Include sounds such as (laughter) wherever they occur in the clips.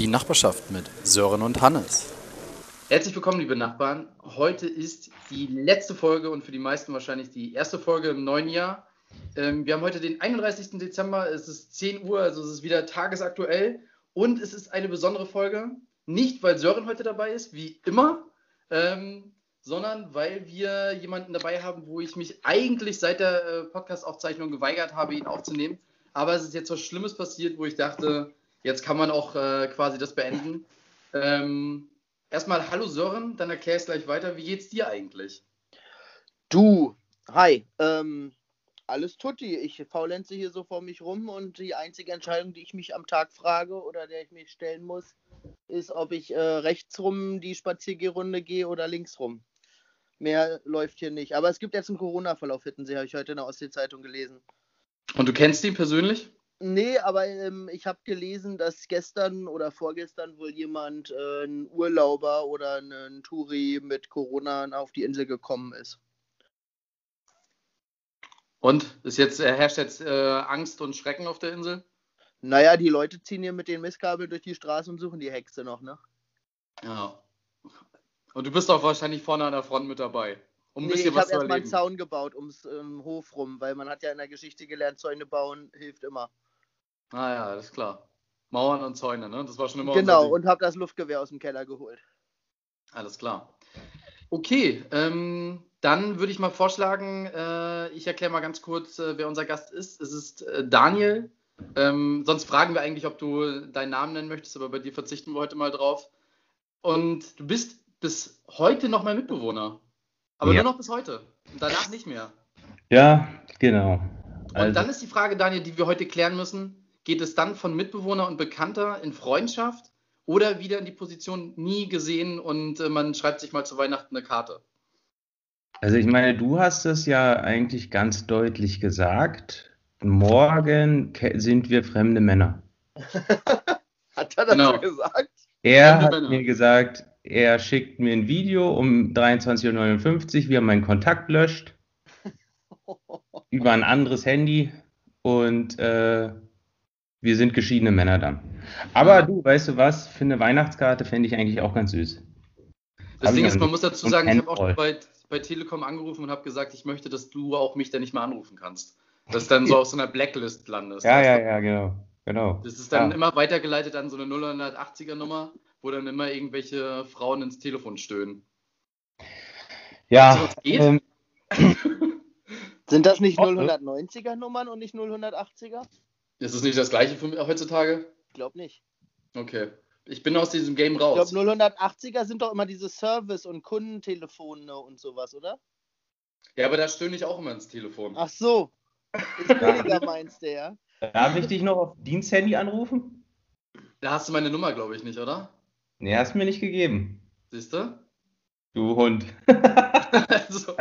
Die Nachbarschaft mit Sören und Hannes. Herzlich willkommen, liebe Nachbarn. Heute ist die letzte Folge und für die meisten wahrscheinlich die erste Folge im neuen Jahr. Ähm, wir haben heute den 31. Dezember, es ist 10 Uhr, also es ist wieder tagesaktuell und es ist eine besondere Folge. Nicht, weil Sören heute dabei ist, wie immer, ähm, sondern weil wir jemanden dabei haben, wo ich mich eigentlich seit der äh, Podcast-Aufzeichnung geweigert habe, ihn aufzunehmen. Aber es ist jetzt was Schlimmes passiert, wo ich dachte, jetzt kann man auch äh, quasi das beenden. Ähm, erstmal Hallo Sören, dann erklär es gleich weiter. Wie geht's dir eigentlich? Du, hi, ähm, alles tutti. Ich faulenze hier so vor mich rum und die einzige Entscheidung, die ich mich am Tag frage oder der ich mich stellen muss, ist, ob ich äh, rechts rum die Spaziergehrunde gehe oder links rum. Mehr läuft hier nicht. Aber es gibt jetzt einen Corona-Verlauf, hätten Sie, habe ich heute in der Ostsee-Zeitung gelesen. Und du kennst ihn persönlich? Nee, aber ähm, ich habe gelesen, dass gestern oder vorgestern wohl jemand, äh, ein Urlauber oder ein Touri mit Corona auf die Insel gekommen ist. Und ist jetzt, äh, herrscht jetzt äh, Angst und Schrecken auf der Insel? Naja, die Leute ziehen hier mit den Mistkabeln durch die Straße und suchen die Hexe noch, ne? Ja. Und du bist auch wahrscheinlich vorne an der Front mit dabei. Um nee, ich habe erstmal einen Zaun gebaut ums ähm, Hof rum, weil man hat ja in der Geschichte gelernt, Zäune bauen hilft immer. Ah ja, das ist klar. Mauern und Zäune, ne? Das war schon immer Genau, und habe das Luftgewehr aus dem Keller geholt. Alles klar. Okay, ähm, dann würde ich mal vorschlagen, äh, ich erkläre mal ganz kurz, äh, wer unser Gast ist. Es ist äh, Daniel. Ähm, sonst fragen wir eigentlich, ob du deinen Namen nennen möchtest, aber bei dir verzichten wir heute mal drauf. Und du bist bis heute noch mein Mitbewohner. Aber ja. nur noch bis heute. Und danach nicht mehr. Ja, genau. Also. Und dann ist die Frage, Daniel, die wir heute klären müssen: Geht es dann von Mitbewohner und Bekannter in Freundschaft oder wieder in die Position nie gesehen und äh, man schreibt sich mal zu Weihnachten eine Karte? Also ich meine, du hast es ja eigentlich ganz deutlich gesagt. Morgen sind wir fremde Männer. (laughs) hat er das genau. gesagt? Er fremde hat Männer. mir gesagt, er schickt mir ein Video um 23.59 Uhr, wie er meinen Kontakt löscht. (laughs) über ein anderes Handy und äh, wir sind geschiedene Männer dann. Aber du, weißt du was? Für eine Weihnachtskarte fände ich eigentlich auch ganz süß. Das hab Ding ist, man muss dazu sagen, ich habe auch bei, bei Telekom angerufen und habe gesagt, ich möchte, dass du auch mich dann nicht mehr anrufen kannst. Dass dann so auf so einer Blacklist landest. Ja, ja, ja, genau. genau. Das ist dann ja. immer weitergeleitet an so eine 080er Nummer, wo dann immer irgendwelche Frauen ins Telefon stöhnen. Ja. Ähm, (laughs) Sind das nicht 090er Nummern und nicht 080er? Ist das nicht das gleiche für heutzutage? Ich glaube nicht. Okay. Ich bin aus diesem Game raus. Ich glaube, 080er sind doch immer diese Service- und Kundentelefone und sowas, oder? Ja, aber da stöhne ich auch immer ins Telefon. Ach so. Ist billiger, meinst du, ja? Darf ich dich noch auf Diensthandy anrufen? Da hast du meine Nummer, glaube ich, nicht, oder? Nee, hast du mir nicht gegeben. Siehst du? Du Hund. (laughs) also,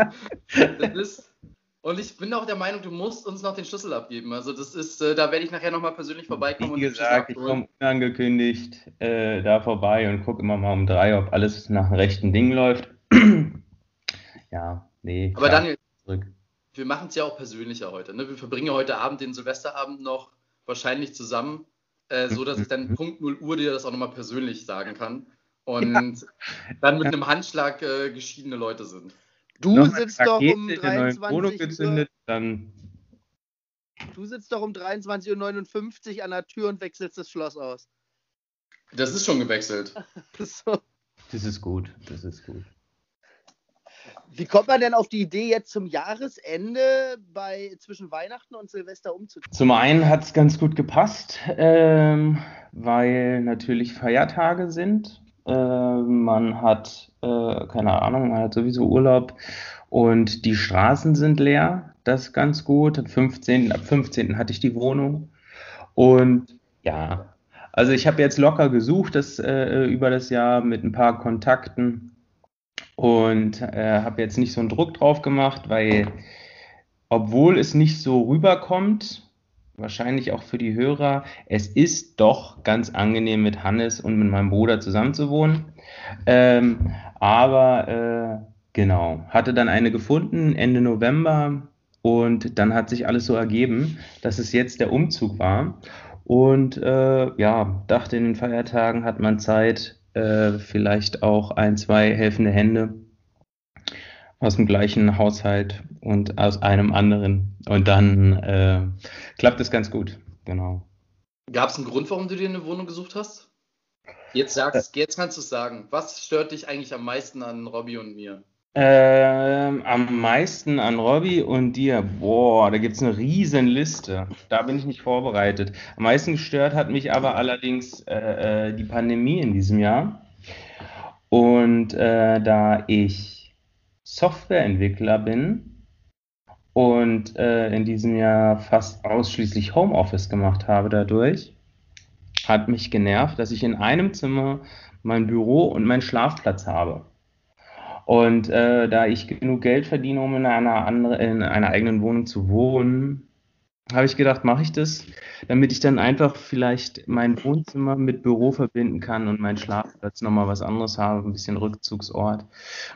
das ist, und ich bin auch der Meinung, du musst uns noch den Schlüssel abgeben. Also das ist, äh, da werde ich nachher nochmal persönlich vorbeikommen. Wie gesagt, ich komme unangekündigt äh, da vorbei und gucke immer mal um drei, ob alles nach dem rechten Ding läuft. (clears throat) ja, nee. Aber Daniel, zurück. wir machen es ja auch persönlicher heute. Ne? Wir verbringen heute Abend den Silvesterabend noch wahrscheinlich zusammen, äh, so dass ich dann mhm. Punkt 0 Uhr dir das auch nochmal persönlich sagen kann. Und ja. dann mit einem Handschlag äh, geschiedene Leute sind. Du sitzt doch um 23 gezündet, dann Du sitzt doch um 23.59 Uhr an der Tür und wechselst das Schloss aus. Das ist schon gewechselt. (laughs) so. Das ist gut, das ist gut. Wie kommt man denn auf die Idee, jetzt zum Jahresende bei zwischen Weihnachten und Silvester umzuziehen? Zum einen hat es ganz gut gepasst, ähm, weil natürlich Feiertage sind. Äh, man hat, äh, keine Ahnung, man hat sowieso Urlaub und die Straßen sind leer. Das ist ganz gut. Am 15. Ab 15. hatte ich die Wohnung. Und ja, also ich habe jetzt locker gesucht das, äh, über das Jahr mit ein paar Kontakten und äh, habe jetzt nicht so einen Druck drauf gemacht, weil obwohl es nicht so rüberkommt, wahrscheinlich auch für die Hörer, es ist doch ganz angenehm mit Hannes und mit meinem Bruder zusammenzuwohnen. Ähm, aber äh, genau, hatte dann eine gefunden Ende November und dann hat sich alles so ergeben, dass es jetzt der Umzug war. Und äh, ja, dachte, in den Feiertagen hat man Zeit, äh, vielleicht auch ein, zwei helfende Hände aus dem gleichen Haushalt und aus einem anderen. Und dann äh, klappt es ganz gut, genau. Gab es einen Grund, warum du dir eine Wohnung gesucht hast? Jetzt sagst, jetzt kannst du es sagen. Was stört dich eigentlich am meisten an Robby und mir? Ähm, am meisten an Robby und dir. Boah, da gibt es eine riesen Liste. Da bin ich nicht vorbereitet. Am meisten gestört hat mich aber allerdings äh, äh, die Pandemie in diesem Jahr. Und äh, da ich Softwareentwickler bin und äh, in diesem Jahr fast ausschließlich Homeoffice gemacht habe dadurch, hat mich genervt, dass ich in einem Zimmer mein Büro und meinen Schlafplatz habe. Und äh, da ich genug Geld verdiene, um in einer, andere, in einer eigenen Wohnung zu wohnen, habe ich gedacht, mache ich das, damit ich dann einfach vielleicht mein Wohnzimmer mit Büro verbinden kann und meinen Schlafplatz nochmal was anderes habe, ein bisschen Rückzugsort.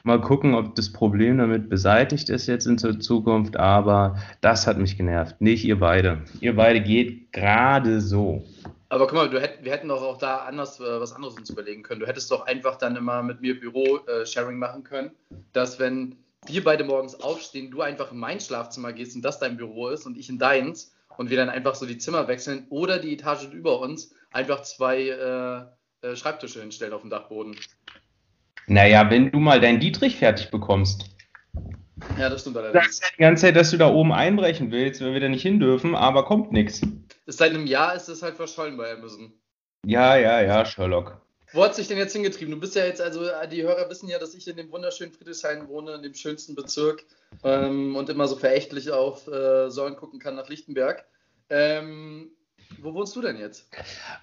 Mal gucken, ob das Problem damit beseitigt ist jetzt in der Zukunft, aber das hat mich genervt. Nicht ihr beide. Ihr beide geht gerade so. Aber guck mal, hätt, wir hätten doch auch da anders äh, was anderes uns überlegen können. Du hättest doch einfach dann immer mit mir Büro-Sharing äh, machen können, dass wenn wir beide morgens aufstehen, du einfach in mein Schlafzimmer gehst und das dein Büro ist und ich in deins und wir dann einfach so die Zimmer wechseln oder die Etage über uns einfach zwei äh, äh Schreibtische hinstellen auf dem Dachboden. Naja, wenn du mal deinen Dietrich fertig bekommst. Ja, das stimmt allerdings. Das ist die ganze Zeit, dass du da oben einbrechen willst, weil wir da nicht hin dürfen, aber kommt nichts seit einem Jahr ist es halt verschollen bei Amazon. Ja, ja, ja, Sherlock. Wo hat sich denn jetzt hingetrieben? Du bist ja jetzt, also die Hörer wissen ja, dass ich in dem wunderschönen Friedrichshain wohne, in dem schönsten Bezirk ähm, und immer so verächtlich auf äh, Säulen gucken kann nach Lichtenberg. Ähm, wo wohnst du denn jetzt?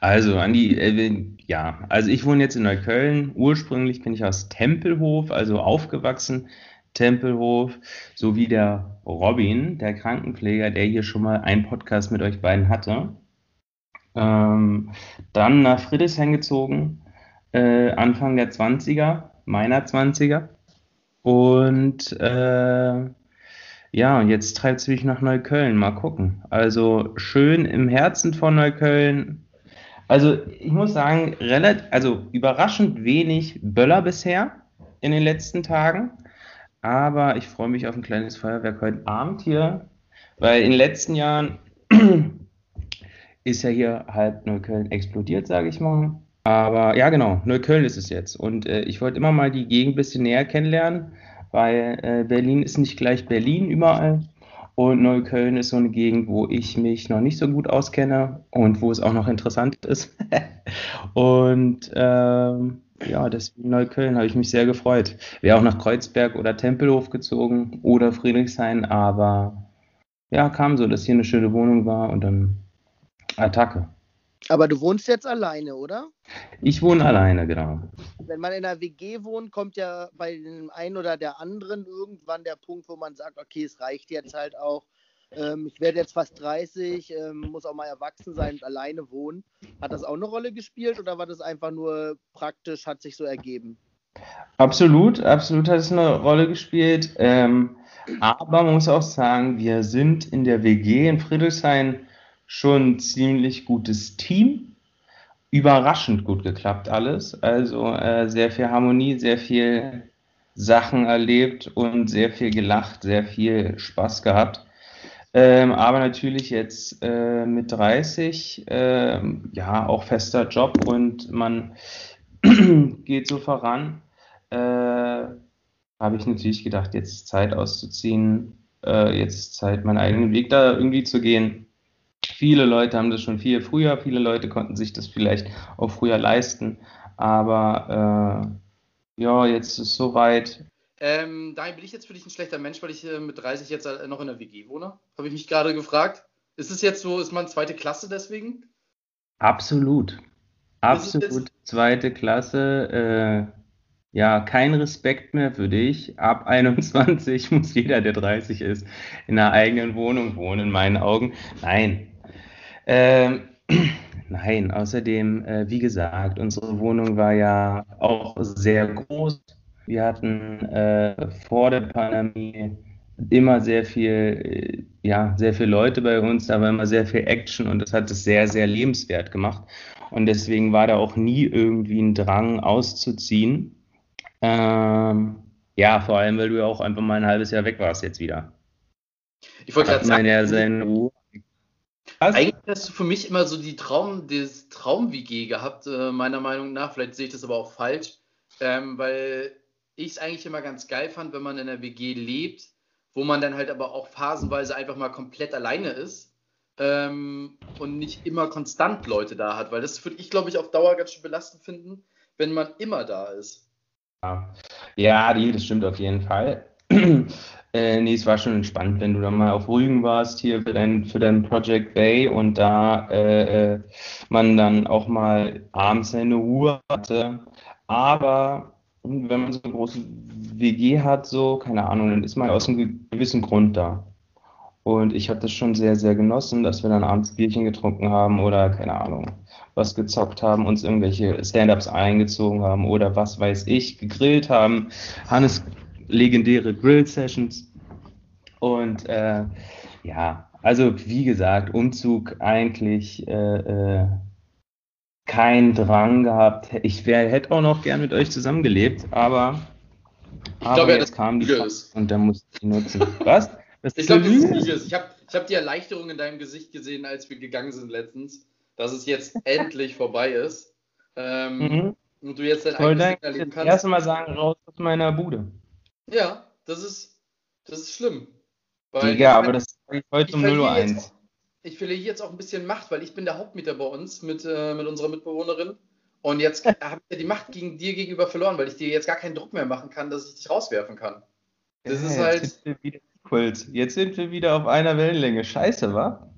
Also, Andi, äh, ja, also ich wohne jetzt in Neukölln. Ursprünglich bin ich aus Tempelhof, also aufgewachsen. Tempelhof, sowie der Robin, der Krankenpfleger, der hier schon mal einen Podcast mit euch beiden hatte. Ähm, dann nach Friedrichshain gezogen, äh, Anfang der 20er, meiner 20er. Und äh, ja, jetzt treibt es mich nach Neukölln. Mal gucken. Also schön im Herzen von Neukölln. Also ich muss sagen, relativ, also überraschend wenig Böller bisher in den letzten Tagen. Aber ich freue mich auf ein kleines Feuerwerk heute Abend hier, weil in den letzten Jahren (clears throat) ist ja hier halb Neukölln explodiert, sage ich mal. Aber ja, genau, Neukölln ist es jetzt. Und äh, ich wollte immer mal die Gegend ein bisschen näher kennenlernen, weil äh, Berlin ist nicht gleich Berlin überall. Und Neukölln ist so eine Gegend, wo ich mich noch nicht so gut auskenne und wo es auch noch interessant ist. (laughs) und ähm, ja, deswegen Neukölln habe ich mich sehr gefreut. Wäre auch nach Kreuzberg oder Tempelhof gezogen oder Friedrichshain, aber ja, kam so, dass hier eine schöne Wohnung war und dann Attacke. Aber du wohnst jetzt alleine, oder? Ich wohne alleine, genau. Wenn man in einer WG wohnt, kommt ja bei dem einen oder der anderen irgendwann der Punkt, wo man sagt, okay, es reicht jetzt halt auch ähm, ich werde jetzt fast 30, ähm, muss auch mal erwachsen sein und alleine wohnen. Hat das auch eine Rolle gespielt oder war das einfach nur praktisch, hat sich so ergeben? Absolut, absolut hat es eine Rolle gespielt. Ähm, aber man muss auch sagen, wir sind in der WG in Friedrichshain schon ein ziemlich gutes Team. Überraschend gut geklappt alles. Also äh, sehr viel Harmonie, sehr viel Sachen erlebt und sehr viel gelacht, sehr viel Spaß gehabt. Ähm, aber natürlich jetzt äh, mit 30, äh, ja, auch fester Job und man (clears throat) geht so voran. Äh, habe ich natürlich gedacht, jetzt Zeit auszuziehen, äh, jetzt Zeit, meinen eigenen Weg da irgendwie zu gehen. Viele Leute haben das schon viel früher, viele Leute konnten sich das vielleicht auch früher leisten, aber äh, ja, jetzt ist es soweit. Ähm, Daniel, bin ich jetzt für dich ein schlechter Mensch, weil ich äh, mit 30 jetzt äh, noch in der WG wohne? Habe ich mich gerade gefragt. Ist es jetzt so, ist man zweite Klasse deswegen? Absolut. Absolut zweite Klasse. Äh, ja, kein Respekt mehr für dich. Ab (laughs) 21 muss jeder, der 30 ist, in einer eigenen Wohnung wohnen, in meinen Augen. Nein. Ähm, (clears throat) nein, außerdem, äh, wie gesagt, unsere Wohnung war ja auch sehr groß wir hatten äh, vor der Pandemie immer sehr viel, äh, ja, sehr viele Leute bei uns, da war immer sehr viel Action und das hat es sehr, sehr lebenswert gemacht. Und deswegen war da auch nie irgendwie ein Drang auszuziehen. Ähm, ja, vor allem, weil du ja auch einfach mal ein halbes Jahr weg warst jetzt wieder. Ich wollte gerade sagen, ja seine Ruhe. Was? Eigentlich hast du für mich immer so die Traum, das Traum-WG gehabt, äh, meiner Meinung nach. Vielleicht sehe ich das aber auch falsch, ähm, weil ich es eigentlich immer ganz geil fand, wenn man in einer WG lebt, wo man dann halt aber auch phasenweise einfach mal komplett alleine ist ähm, und nicht immer konstant Leute da hat, weil das würde ich, glaube ich, auf Dauer ganz schön belastend finden, wenn man immer da ist. Ja, ja die, das stimmt auf jeden Fall. (clears throat) äh, nee, es war schon entspannt, wenn du dann mal auf Rügen warst hier für dein, für dein Project Bay und da äh, äh man dann auch mal abends seine Ruhe hatte. Aber wenn man so eine große WG hat, so, keine Ahnung, dann ist man aus einem gewissen Grund da. Und ich habe das schon sehr, sehr genossen, dass wir dann abends Bierchen getrunken haben oder, keine Ahnung, was gezockt haben, uns irgendwelche Stand-Ups eingezogen haben oder was weiß ich, gegrillt haben. Hannes legendäre Grill-Sessions. Und äh, ja, also wie gesagt, Umzug eigentlich äh, äh, kein Drang gehabt. Ich wär, hätte auch noch gern mit euch zusammengelebt, aber, ich aber glaube, jetzt kam die ist. und dann musste ich nutzen. (laughs) Was? Das ich glaube, das ist Lüge. Ich habe ich hab die Erleichterung in deinem Gesicht gesehen, als wir gegangen sind letztens, dass es jetzt (laughs) endlich vorbei ist. Ähm, mhm. Und du jetzt dein eigenes Ding erleben kannst. Erst mal sagen, raus aus meiner Bude. Ja, das ist, das ist schlimm. ja, aber das ist heute um 0 Uhr 1 ich verliere jetzt auch ein bisschen Macht, weil ich bin der Hauptmieter bei uns mit, äh, mit unserer Mitbewohnerin. Und jetzt (laughs) habe ich ja die Macht gegen dir gegenüber verloren, weil ich dir jetzt gar keinen Druck mehr machen kann, dass ich dich rauswerfen kann. Das ja, ist halt. Jetzt sind, wir wieder jetzt sind wir wieder auf einer Wellenlänge. Scheiße, wa?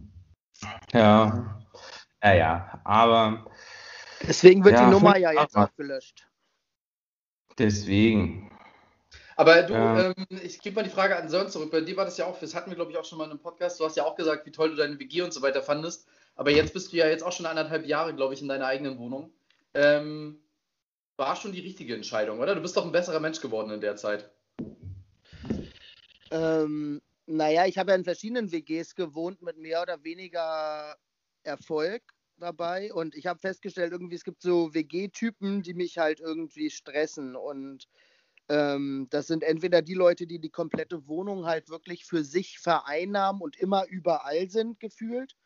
Ja. Naja, aber. Deswegen wird ja, die Nummer ja jetzt auch gelöscht. Deswegen. Aber du, ja. ähm, ich gebe mal die Frage an Sören zurück. Bei dir war das ja auch, das hatten wir, glaube ich, auch schon mal in einem Podcast. Du hast ja auch gesagt, wie toll du deine WG und so weiter fandest. Aber jetzt bist du ja jetzt auch schon anderthalb Jahre, glaube ich, in deiner eigenen Wohnung. Ähm, war schon die richtige Entscheidung, oder? Du bist doch ein besserer Mensch geworden in der Zeit. Ähm, naja, ich habe ja in verschiedenen WGs gewohnt mit mehr oder weniger Erfolg dabei. Und ich habe festgestellt, irgendwie, es gibt so WG-Typen, die mich halt irgendwie stressen. Und ähm, das sind entweder die Leute, die die komplette Wohnung halt wirklich für sich vereinnahmen und immer überall sind, gefühlt,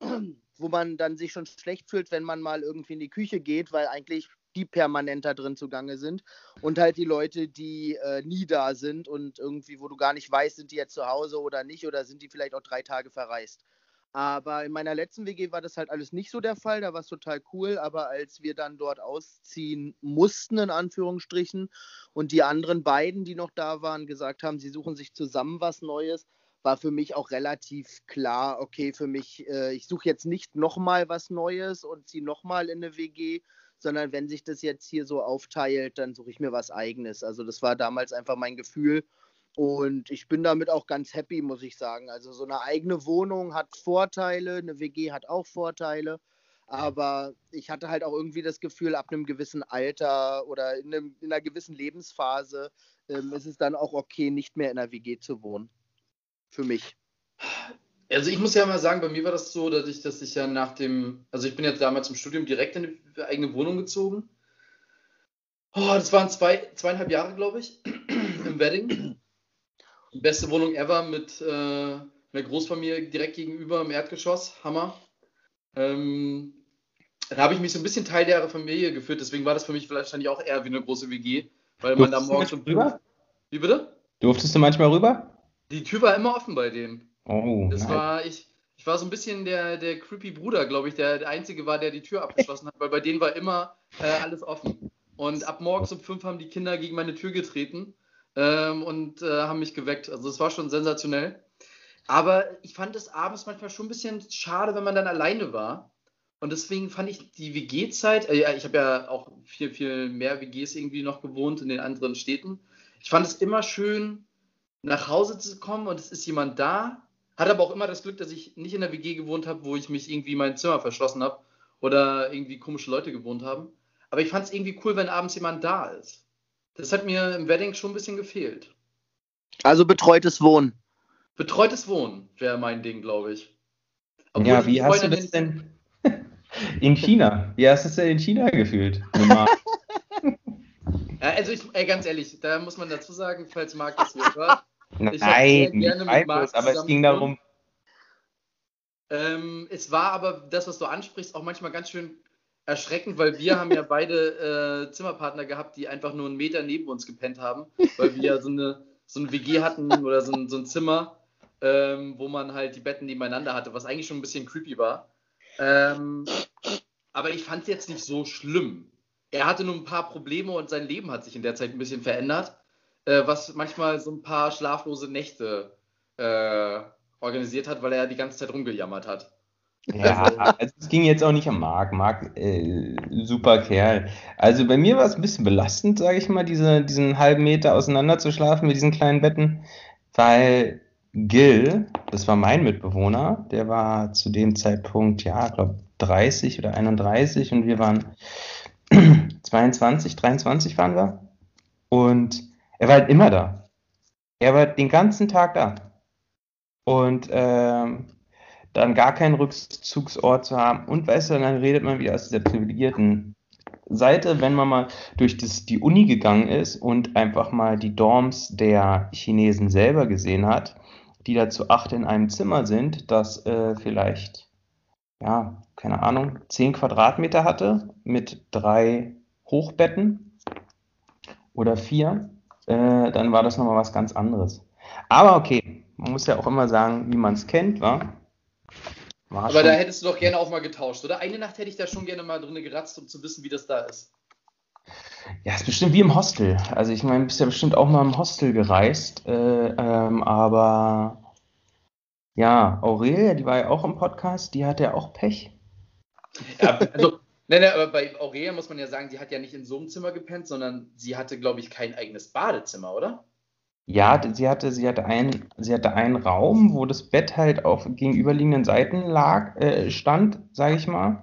wo man dann sich schon schlecht fühlt, wenn man mal irgendwie in die Küche geht, weil eigentlich die permanent da drin zugange sind. Und halt die Leute, die äh, nie da sind und irgendwie, wo du gar nicht weißt, sind die jetzt zu Hause oder nicht oder sind die vielleicht auch drei Tage verreist. Aber in meiner letzten WG war das halt alles nicht so der Fall. Da war es total cool. Aber als wir dann dort ausziehen mussten, in Anführungsstrichen, und die anderen beiden, die noch da waren, gesagt haben, sie suchen sich zusammen was Neues, war für mich auch relativ klar, okay, für mich, äh, ich suche jetzt nicht nochmal was Neues und ziehe nochmal in eine WG, sondern wenn sich das jetzt hier so aufteilt, dann suche ich mir was eigenes. Also das war damals einfach mein Gefühl. Und ich bin damit auch ganz happy, muss ich sagen. Also so eine eigene Wohnung hat Vorteile, eine WG hat auch Vorteile. Aber ich hatte halt auch irgendwie das Gefühl, ab einem gewissen Alter oder in, einem, in einer gewissen Lebensphase ähm, ist es dann auch okay, nicht mehr in einer WG zu wohnen. Für mich. Also ich muss ja mal sagen, bei mir war das so, dass ich, dass ich ja nach dem, also ich bin jetzt damals im Studium direkt in eine eigene Wohnung gezogen. Oh, das waren zwei, zweieinhalb Jahre, glaube ich, (clears throat) im Wedding. Beste Wohnung ever mit äh, einer Großfamilie direkt gegenüber im Erdgeschoss. Hammer. Ähm, da habe ich mich so ein bisschen Teil der Familie geführt, deswegen war das für mich wahrscheinlich auch eher wie eine große WG, weil man da morgens schon. Rüber? Wie bitte? Durftest du manchmal rüber? Die Tür war immer offen bei denen. Oh. Das nein. war, ich, ich war so ein bisschen der, der creepy Bruder, glaube ich, der, der Einzige war, der die Tür abgeschlossen hat, weil bei denen war immer äh, alles offen. Und ab morgens um fünf haben die Kinder gegen meine Tür getreten ähm, und äh, haben mich geweckt. Also es war schon sensationell. Aber ich fand es abends manchmal schon ein bisschen schade, wenn man dann alleine war. Und deswegen fand ich die WG-Zeit, äh, ich habe ja auch viel, viel mehr WGs irgendwie noch gewohnt in den anderen Städten. Ich fand es immer schön, nach Hause zu kommen und es ist jemand da. Hatte aber auch immer das Glück, dass ich nicht in der WG gewohnt habe, wo ich mich irgendwie mein Zimmer verschlossen habe oder irgendwie komische Leute gewohnt haben. Aber ich fand es irgendwie cool, wenn abends jemand da ist. Das hat mir im Wedding schon ein bisschen gefehlt. Also betreutes Wohnen. Betreutes Wohnen wäre mein Ding, glaube ich. Obwohl Ja, wie hast du das denn (laughs) in China? Wie hast du es denn in China gefühlt? (laughs) Ja, also ich, ey, ganz ehrlich, da muss man dazu sagen, falls Marc das hier hört. Ich Nein, gerne mit Marc aber es ging darum, Ähm, es war aber das, was du ansprichst, auch manchmal ganz schön erschreckend, weil wir haben ja beide äh, Zimmerpartner gehabt, die einfach nur einen Meter neben uns gepennt haben, weil wir ja so eine, so eine WG hatten oder so ein, so ein Zimmer, ähm, wo man halt die Betten nebeneinander hatte, was eigentlich schon ein bisschen creepy war. Ähm, aber ich fand es jetzt nicht so schlimm. Er hatte nur ein paar Probleme und sein Leben hat sich in der Zeit ein bisschen verändert, äh, was manchmal so ein paar schlaflose Nächte äh, organisiert hat, weil er die ganze Zeit rumgejammert hat. Ja, also es ging jetzt auch nicht um Marc. Marc, äh, super Kerl. Also bei mir war es ein bisschen belastend, sage ich mal, diese, diesen halben Meter auseinander zu schlafen mit diesen kleinen Betten, weil Gil, das war mein Mitbewohner, der war zu dem Zeitpunkt, ja, ich glaube 30 oder 31 und wir waren (clears throat) 22, 23 waren wir. Und er war halt immer da. Er war den ganzen Tag da. Und ähm, dann gar keinen Rückzugsort zu haben. Und weißt du, dann redet man wieder aus dieser privilegierten Seite, wenn man mal durch das, die Uni gegangen ist und einfach mal die Dorms der Chinesen selber gesehen hat, die da zu acht in einem Zimmer sind, das äh, vielleicht, ja, keine Ahnung, zehn Quadratmeter hatte mit drei Hochbetten oder vier, äh, dann war das nochmal was ganz anderes. Aber okay, man muss ja auch immer sagen, wie man es kennt, wa? War Aber schon- da hättest du doch gerne auch mal getauscht, oder? Eine Nacht hätte ich da schon gerne mal drin geratzt, um zu wissen, wie das da ist. Ja, ist bestimmt wie im Hostel. Also ich meine, bist ja bestimmt auch mal im Hostel gereist, äh, ähm, aber ja, Aurelia, die war ja auch im Podcast, die hatte ja auch Pech. Ja, also, (laughs) nein, nein, aber bei Aurelia muss man ja sagen, die hat ja nicht in so einem Zimmer gepennt, sondern sie hatte, glaube ich, kein eigenes Badezimmer, oder? Ja, sie hatte, sie hatte einen, sie hatte einen Raum, wo das Bett halt auf gegenüberliegenden Seiten lag, äh, stand, sage ich mal.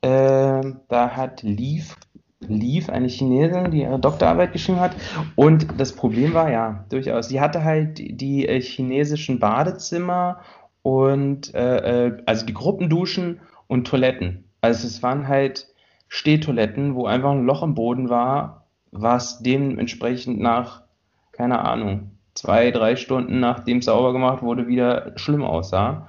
Ähm, da hat Liv, Liv, eine Chinesin, die ihre Doktorarbeit geschrieben hat. Und das Problem war ja, durchaus, sie hatte halt die, die äh, chinesischen Badezimmer und äh, äh, also die Gruppenduschen und Toiletten. Also es waren halt Stehtoiletten, wo einfach ein Loch im Boden war, was dementsprechend nach keine Ahnung, zwei, drei Stunden nachdem es sauber gemacht wurde, wieder schlimm aussah.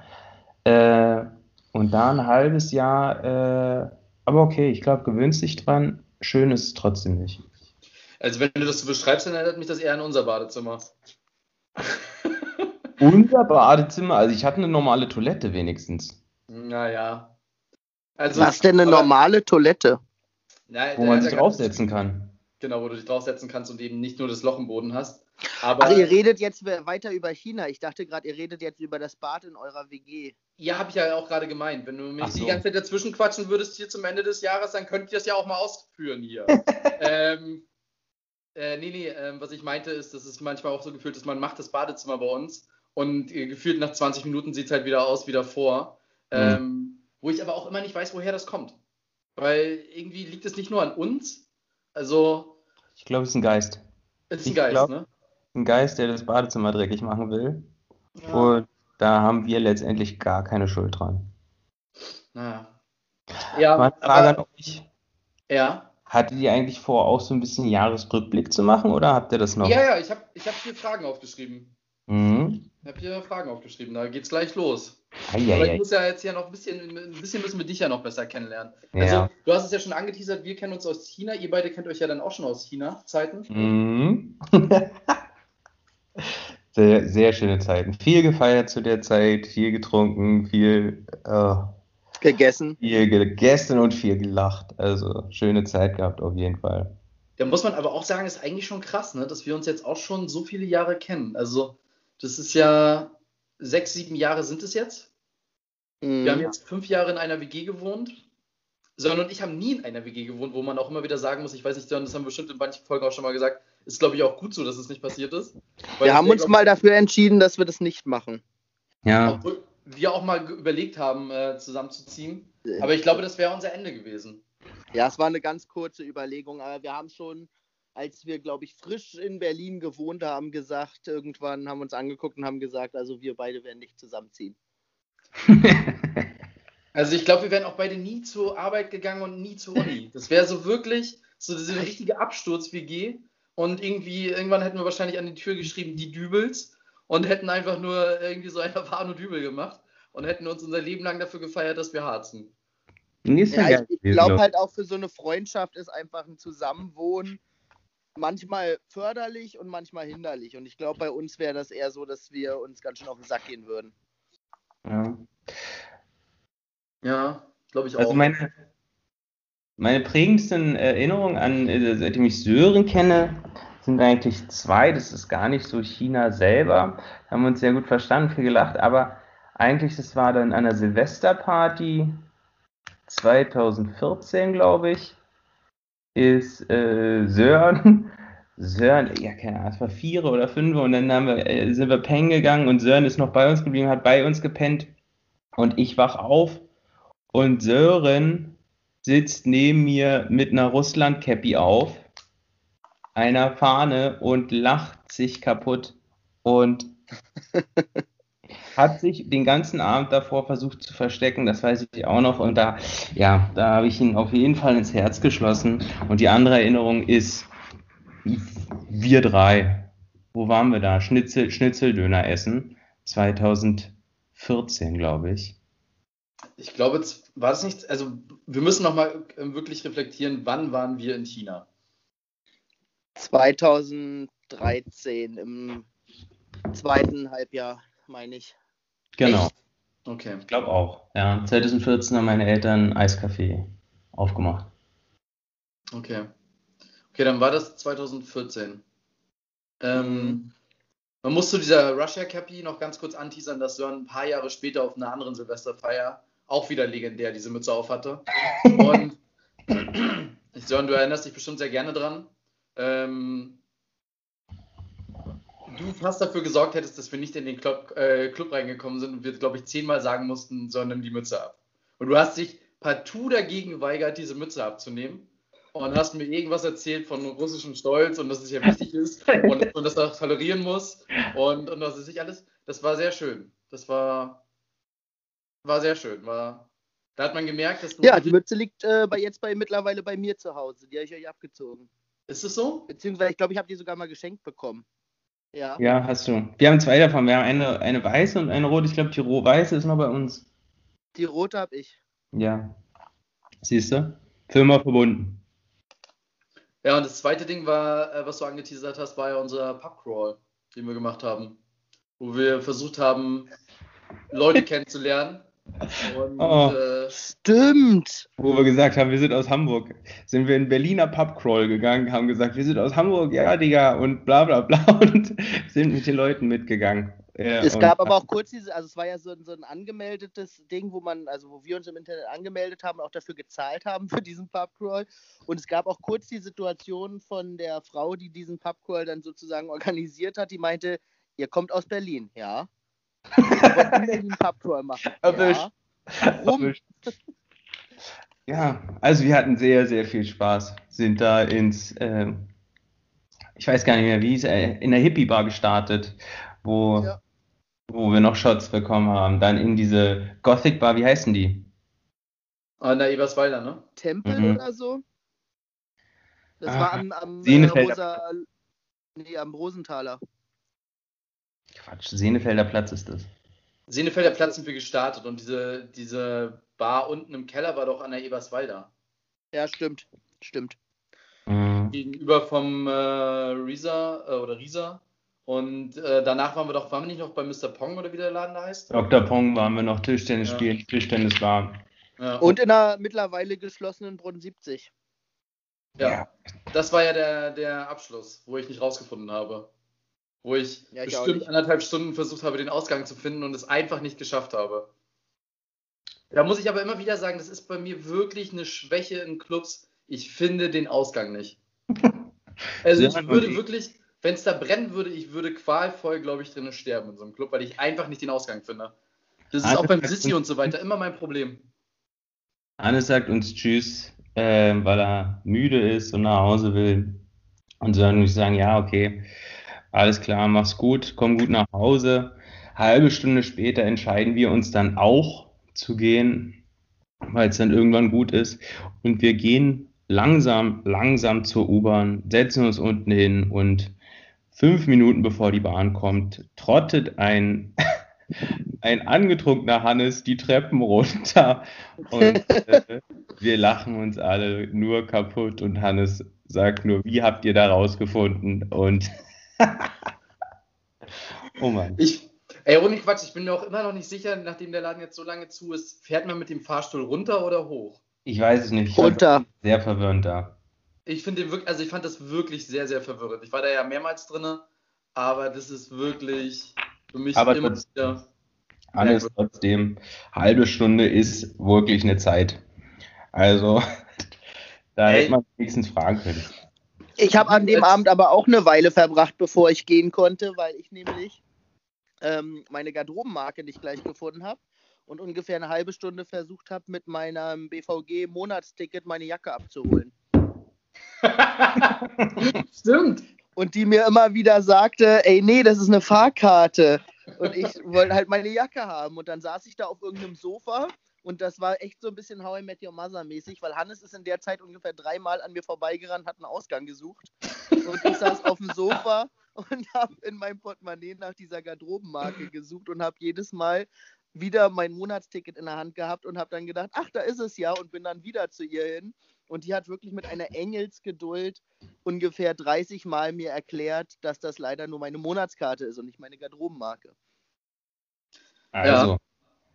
Äh, und da ein halbes Jahr, äh, aber okay, ich glaube, gewöhnst dich dran. Schön ist es trotzdem nicht. Also, wenn du das so beschreibst, dann erinnert mich das eher an unser Badezimmer. (laughs) Unser Badezimmer, also ich hatte eine normale Toilette wenigstens, Naja. Also, Was denn eine aber- normale Toilette? Na, wo da- man sich draufsetzen kann. Genau, wo du dich draufsetzen kannst und eben nicht nur das Loch im Boden hast. Aber Ach, ihr redet jetzt weiter über China. Ich dachte gerade, ihr redet jetzt über das Bad in eurer WG. ja, habe ich ja auch gerade gemeint. Wenn du mich so. die ganze Zeit dazwischen quatschen würdest hier zum Ende des Jahres, dann könnte ich das ja auch mal ausführen hier. (laughs) ähm, äh, nee, nee, ähm, was ich meinte ist, dass es manchmal auch so gefühlt ist, man macht das Badezimmer bei uns und äh, gefühlt nach 20 Minuten sieht es halt wieder aus wie davor. Ähm, wo ich aber auch immer nicht weiß, woher das kommt. Weil irgendwie liegt es nicht nur an uns, also Ich glaube, es ist ein Geist. es ist ein Ich Geist, glaub- ne? Ein Geist, der das Badezimmer dreckig machen will. Ja. Und da haben wir letztendlich gar keine Schuld dran. Naja. Ja, Mal eine Frage aber, an euch. ja. Hattet ihr eigentlich vor, auch so ein bisschen Jahresrückblick zu machen oder habt ihr das noch? Ja, ja, ich habe ich hab hier Fragen aufgeschrieben. Mhm. Ich habe hier Fragen aufgeschrieben, da geht's gleich los. Aber Eieiei. ich muss ja jetzt hier noch ein bisschen, ein bisschen müssen wir dich ja noch besser kennenlernen. Also, Ja. du hast es ja schon angeteasert, wir kennen uns aus China, ihr beide kennt euch ja dann auch schon aus China-Zeiten. Mhm. (laughs) Sehr, sehr schöne Zeiten. Viel gefeiert zu der Zeit, viel getrunken, viel, äh, Gegessen. viel gegessen und viel gelacht. Also schöne Zeit gehabt auf jeden Fall. Da muss man aber auch sagen, ist eigentlich schon krass, ne, dass wir uns jetzt auch schon so viele Jahre kennen. Also, das ist ja sechs, sieben Jahre sind es jetzt. Wir haben Mhm. jetzt fünf Jahre in einer WG gewohnt. Sören und ich haben nie in einer WG gewohnt, wo man auch immer wieder sagen muss, ich weiß nicht, Sören, das haben wir bestimmt in manchen Folgen auch schon mal gesagt, ist glaube ich auch gut so, dass es nicht passiert ist. Wir haben uns mal dafür entschieden, dass wir das nicht machen. Ja, obwohl wir auch mal überlegt haben, äh, zusammenzuziehen. Aber ich glaube, das wäre unser Ende gewesen. Ja, es war eine ganz kurze Überlegung, aber wir haben schon als wir, glaube ich, frisch in Berlin gewohnt haben, gesagt, irgendwann haben wir uns angeguckt und haben gesagt, also wir beide werden nicht zusammenziehen. (laughs) Also ich glaube, wir wären auch beide nie zur Arbeit gegangen und nie zur Uni. Das wäre so wirklich so diese richtige Absturz-WG. Und irgendwie, irgendwann hätten wir wahrscheinlich an die Tür geschrieben, die Dübels und hätten einfach nur irgendwie so einer Fahne Dübel gemacht und hätten uns unser Leben lang dafür gefeiert, dass wir harzen. Ja, ich, ich glaube halt auch für so eine Freundschaft ist einfach ein Zusammenwohnen manchmal förderlich und manchmal hinderlich. Und ich glaube, bei uns wäre das eher so, dass wir uns ganz schön auf den Sack gehen würden. Ja. Ja, glaube ich auch. Also meine, meine prägendsten Erinnerungen an, äh, seitdem ich Sören kenne, sind eigentlich zwei. Das ist gar nicht so China selber. Da haben wir uns sehr gut verstanden, viel gelacht. Aber eigentlich, das war dann an einer Silvesterparty 2014, glaube ich, ist äh, Sören. (laughs) Sören, ja, keine Ahnung, es war vier oder fünf und dann haben wir, äh, sind wir pennen gegangen und Sören ist noch bei uns geblieben, hat bei uns gepennt und ich wach auf und Sören sitzt neben mir mit einer Russland-Cappy auf, einer Fahne und lacht sich kaputt und (laughs) hat sich den ganzen Abend davor versucht zu verstecken, das weiß ich auch noch. Und da, ja, da habe ich ihn auf jeden Fall ins Herz geschlossen. Und die andere Erinnerung ist, wir drei, wo waren wir da? Schnitzel, Schnitzeldöner essen, 2014, glaube ich. Ich glaube, war es nicht, also wir müssen nochmal wirklich reflektieren, wann waren wir in China? 2013 im zweiten Halbjahr, meine ich. Genau. Echt? Okay. Ich glaube auch. Ja, 2014 haben meine Eltern Eiscafé aufgemacht. Okay. Okay, dann war das 2014. Ähm, man muss zu dieser Russia Cappy noch ganz kurz anteasern, dass Sören ein paar Jahre später auf einer anderen Silvesterfeier auch wieder legendär diese Mütze auf hatte. (laughs) Und Sören, du erinnerst dich bestimmt sehr gerne dran. Ähm, du fast dafür gesorgt hättest, dass wir nicht in den Club, äh, Club reingekommen sind und wir, glaube ich, zehnmal sagen mussten, sondern die Mütze ab. Und du hast dich partout dagegen geweigert, diese Mütze abzunehmen und hast mir irgendwas erzählt von russischem Stolz und dass es ja wichtig ist und, und dass er das tolerieren muss und, und das ist nicht alles. Das war sehr schön. Das war, war sehr schön. War, da hat man gemerkt, dass du. Ja, die Mütze liegt äh, bei, jetzt bei, mittlerweile bei mir zu Hause. Die habe ich euch abgezogen. Ist es so? Beziehungsweise, ich glaube, ich habe die sogar mal geschenkt bekommen. Ja. Ja, hast du. Wir haben zwei davon. Wir haben eine, eine weiße und eine rote. Ich glaube, die weiße ist noch bei uns. Die rote habe ich. Ja. Siehst du? Firma verbunden. Ja, und das zweite Ding war, äh, was du angeteasert hast, war ja unser Pubcrawl, den wir gemacht haben. Wo wir versucht haben, Leute (laughs) kennenzulernen. Und, Oh. äh, Stimmt. Wo wir gesagt haben, wir sind aus Hamburg. Sind wir in Berliner Pubcrawl gegangen, haben gesagt, wir sind aus Hamburg, ja, Digga, und bla bla bla (laughs) und sind mit den Leuten mitgegangen. Ja, Es und- gab aber auch kurz diese, also es war ja so, ein- so ein angemeldetes Ding, wo man, also wo wir uns im Internet angemeldet haben, auch dafür gezahlt haben für diesen Pubcrawl. Und es gab auch kurz die Situation von der Frau, die diesen Pubcrawl dann sozusagen organisiert hat, die meinte, ihr kommt aus Berlin, ja. Ihr wollt in Berlin Pubcrawl machen. Erwischt. Ja. Erwischt. Ja, also wir hatten sehr, sehr viel Spaß. Sind da ins, äh, ich weiß gar nicht mehr, wie es, äh, in der Hippie-Bar gestartet, wo, Ja. wo wir noch Shots bekommen haben. Dann in diese Gothic-Bar, wie heißen die? an der Eberswalder, ne? Tempel Mhm. oder so? Das Ah, war am, am, äh, Rosa, nee, am Rosenthaler. Quatsch, Senefelder Platz ist das. Senefelder Platz sind wir gestartet und diese, diese Bar unten im Keller war doch an der Eberswalder. Ja, stimmt. Stimmt. Mhm. Gegenüber vom äh, Risa äh, oder Risa. Und äh, danach waren wir doch, waren wir nicht noch bei Mr. Pong oder wie der Laden da heißt? Dr. Pong waren wir noch Tischtennis Ja. spielen, Tischtennis war. Ja. Und in der mittlerweile geschlossenen Brunnen 70. ja. Das war ja der, der Abschluss, wo ich nicht rausgefunden habe. Wo ich, Ja, bestimmt anderthalb Stunden versucht habe, den Ausgang zu finden und es einfach nicht geschafft habe. Da muss ich aber immer wieder sagen, das ist bei mir wirklich eine Schwäche in Clubs. Ich finde den Ausgang nicht. (laughs) Also Ja, ich würde ich- wirklich, wenn es da brennen würde, ich würde qualvoll, glaube ich, drinnen sterben in so einem Club, weil ich einfach nicht den Ausgang finde. Das ist Ah, auch beim Sissi und so weiter immer mein Problem. Hannes sagt uns Tschüss, äh, weil er müde ist und nach Hause will. Und dann würde ich sagen, ja, okay, alles klar, mach's gut, komm gut nach Hause. Halbe Stunde später entscheiden wir uns dann auch zu gehen, weil es dann irgendwann gut ist. Und wir gehen langsam, langsam zur U-Bahn, setzen uns unten hin und fünf Minuten bevor die Bahn kommt, trottet ein, (laughs) ein angetrunkener Hannes die Treppen runter und äh, wir lachen uns alle nur kaputt und Hannes sagt nur, wie habt ihr da rausgefunden? Und (laughs) oh Mann. Ich, ey, ohne Quatsch, ich bin mir auch immer noch nicht sicher, nachdem der Laden jetzt so lange zu ist, fährt man mit dem Fahrstuhl runter oder hoch? Ich weiß es nicht. Ich runter. Sehr verwirrend da. Ich finde den wirklich, also ich fand das wirklich sehr, sehr verwirrend. Ich war da ja mehrmals drin, aber das ist wirklich für mich aber immer wieder. Alles trotzdem, halbe Stunde ist wirklich eine Zeit. Also, (laughs) da hey. hätte man wenigstens fragen können. Ich habe an dem Abend aber auch eine Weile verbracht, bevor ich gehen konnte, weil ich nämlich ähm, meine Garderobenmarke nicht gleich gefunden habe und ungefähr eine halbe Stunde versucht habe, mit meinem BVG-Monatsticket meine Jacke abzuholen. (laughs) Stimmt. Und die mir immer wieder sagte, ey, nee, das ist eine Fahrkarte. Und ich wollte halt meine Jacke haben. Und dann saß ich da auf irgendeinem Sofa und das war echt so ein bisschen How I Met Your Mother mäßig, weil Hannes ist in der Zeit ungefähr dreimal an mir vorbeigerannt, hat einen Ausgang gesucht. Und ich saß auf dem Sofa (laughs) und habe in meinem Portemonnaie nach dieser Garderobenmarke gesucht und habe jedes Mal wieder mein Monatsticket in der Hand gehabt und habe dann gedacht, ach, da ist es ja und bin dann wieder zu ihr hin. Und die hat wirklich mit einer Engelsgeduld ungefähr 30 Mal mir erklärt, dass das leider nur meine Monatskarte ist und nicht meine Garderobenmarke. Also, ja,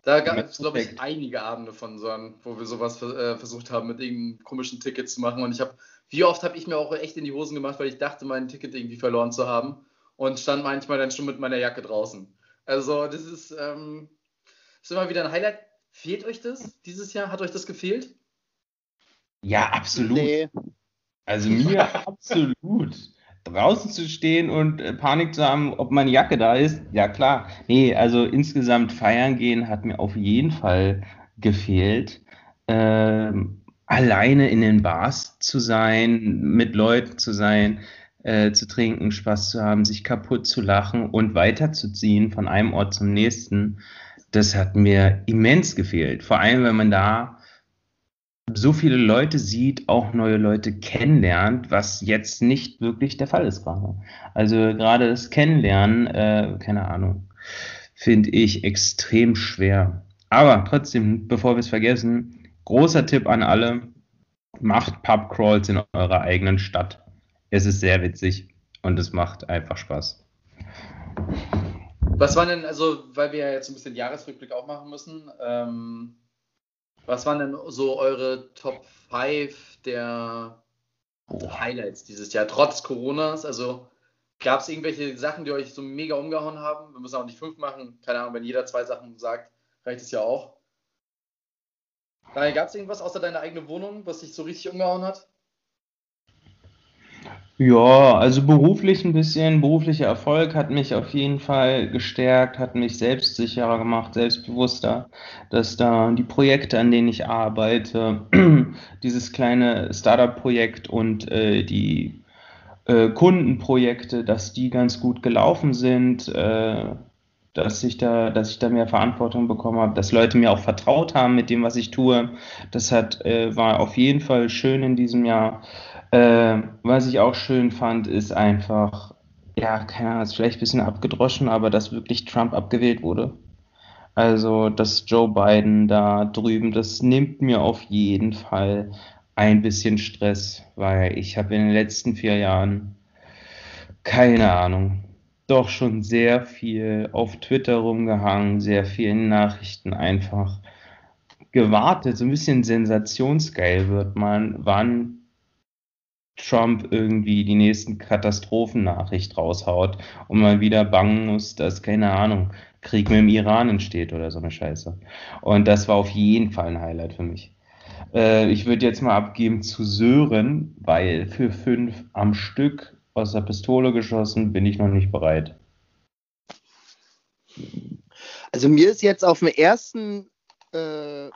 da gab es, glaube ich, einige Abende von so, wo wir sowas äh, versucht haben, mit irgendeinem komischen Ticket zu machen. Und ich habe, wie oft habe ich mir auch echt in die Hosen gemacht, weil ich dachte, mein Ticket irgendwie verloren zu haben und stand manchmal dann schon mit meiner Jacke draußen. Also, das ist, ähm, ist immer wieder ein Highlight. Fehlt euch das dieses Jahr? Hat euch das gefehlt? Ja, absolut. Nee. Also mir (laughs) absolut. Draußen zu stehen und äh, Panik zu haben, ob meine Jacke da ist, ja klar. Nee, also insgesamt feiern gehen hat mir auf jeden Fall gefehlt. Ähm, alleine in den Bars zu sein, mit Leuten zu sein, äh, zu trinken, Spaß zu haben, sich kaputt zu lachen und weiterzuziehen von einem Ort zum nächsten, das hat mir immens gefehlt. Vor allem, wenn man da so viele Leute sieht, auch neue Leute kennenlernt, was jetzt nicht wirklich der Fall ist gerade. Also gerade das Kennenlernen, äh, keine Ahnung, finde ich extrem schwer. Aber trotzdem, bevor wir es vergessen, großer Tipp an alle, macht Pubcrawls in eurer eigenen Stadt. Es ist sehr witzig und es macht einfach Spaß. Was waren denn, also, weil wir ja jetzt ein bisschen Jahresrückblick auch machen müssen, ähm, was waren denn so eure Top 5 der Highlights dieses Jahr, trotz Coronas? Also gab es irgendwelche Sachen, die euch so mega umgehauen haben? Wir müssen auch nicht fünf machen. Keine Ahnung, wenn jeder zwei Sachen sagt, reicht es ja auch. Gab es irgendwas außer deiner eigenen Wohnung, was dich so richtig umgehauen hat? Ja, also beruflich ein bisschen, beruflicher Erfolg hat mich auf jeden Fall gestärkt, hat mich selbstsicherer gemacht, selbstbewusster, dass da die Projekte, an denen ich arbeite, (clears throat) dieses kleine Startup-Projekt und äh, die äh, Kundenprojekte, dass die ganz gut gelaufen sind, äh, dass ich da, dass ich da mehr Verantwortung bekommen habe, dass Leute mir auch vertraut haben mit dem, was ich tue. Das hat, äh, war auf jeden Fall schön in diesem Jahr. Äh, was ich auch schön fand, ist einfach, ja, keine Ahnung, ist vielleicht ein bisschen abgedroschen, aber dass wirklich Trump abgewählt wurde. Also, dass Joe Biden da drüben, das nimmt mir auf jeden Fall ein bisschen Stress, weil ich habe in den letzten vier Jahren keine Ahnung, doch schon sehr viel auf Twitter rumgehangen, sehr vielen Nachrichten einfach gewartet, so ein bisschen sensationsgeil wird man, wann Trump irgendwie die nächsten Katastrophennachricht raushaut und mal wieder bangen muss, dass, keine Ahnung, Krieg mit dem Iran entsteht oder so eine Scheiße. Und das war auf jeden Fall ein Highlight für mich. Äh, ich würde jetzt mal abgeben zu Sören, weil für fünf am Stück aus der Pistole geschossen bin ich noch nicht bereit. Also mir ist jetzt auf dem ersten äh,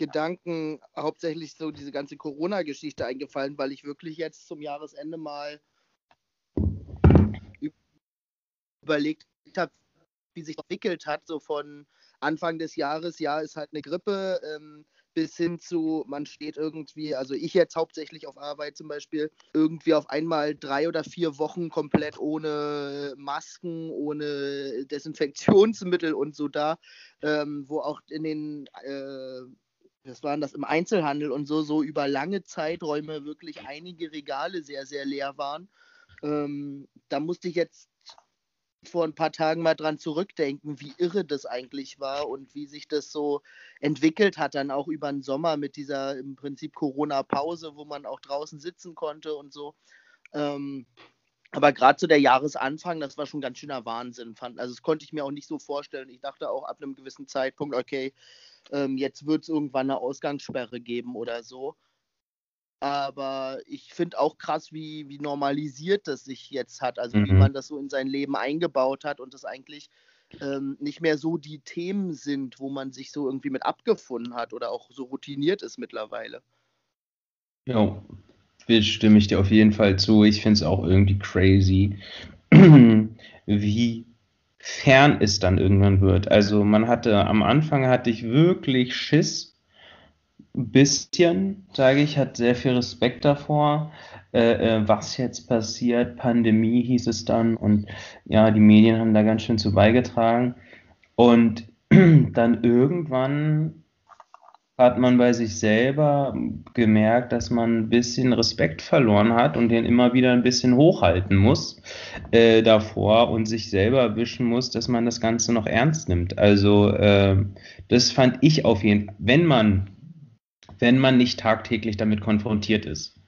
Gedanken hauptsächlich so diese ganze Corona-Geschichte eingefallen, weil ich wirklich jetzt zum Jahresende mal überlegt habe, wie sich entwickelt hat, so von Anfang des Jahres, ja, ist halt eine Grippe, ähm, bis hin zu, man steht irgendwie, also ich jetzt hauptsächlich auf Arbeit zum Beispiel, irgendwie auf einmal drei oder vier Wochen komplett ohne Masken, ohne Desinfektionsmittel und so da, ähm, wo auch in den, äh, das waren das im Einzelhandel und so, so über lange Zeiträume wirklich einige Regale sehr, sehr leer waren. Ähm, da musste ich jetzt vor ein paar Tagen mal dran zurückdenken, wie irre das eigentlich war und wie sich das so entwickelt hat, dann auch über den Sommer mit dieser im Prinzip Corona-Pause, wo man auch draußen sitzen konnte und so. Ähm, aber gerade zu der Jahresanfang, das war schon ganz schöner Wahnsinn. Fand. Also das konnte ich mir auch nicht so vorstellen. Ich dachte auch ab einem gewissen Zeitpunkt, okay, ähm, jetzt wird es irgendwann eine Ausgangssperre geben oder so. Aber ich finde auch krass, wie, wie normalisiert das sich jetzt hat, also mhm. wie man das so in sein Leben eingebaut hat und das eigentlich ähm, nicht mehr so die Themen sind, wo man sich so irgendwie mit abgefunden hat oder auch so routiniert ist mittlerweile. Ja, stimme ich dir auf jeden Fall zu. Ich finde es auch irgendwie crazy, (clears throat) wie fern es dann irgendwann wird. Also man hatte am Anfang hatte ich wirklich Schiss, bisschen, sage ich, hat sehr viel Respekt davor, äh, äh, was jetzt passiert. Pandemie hieß es dann und ja, die Medien haben da ganz schön zu beigetragen. Und (clears throat) dann irgendwann hat man bei sich selber gemerkt, dass man ein bisschen Respekt verloren hat und den immer wieder ein bisschen hochhalten muss äh, davor und sich selber erwischen muss, dass man das Ganze noch ernst nimmt. Also äh, das fand ich auf jeden Fall, wenn man wenn man nicht tagtäglich damit konfrontiert ist.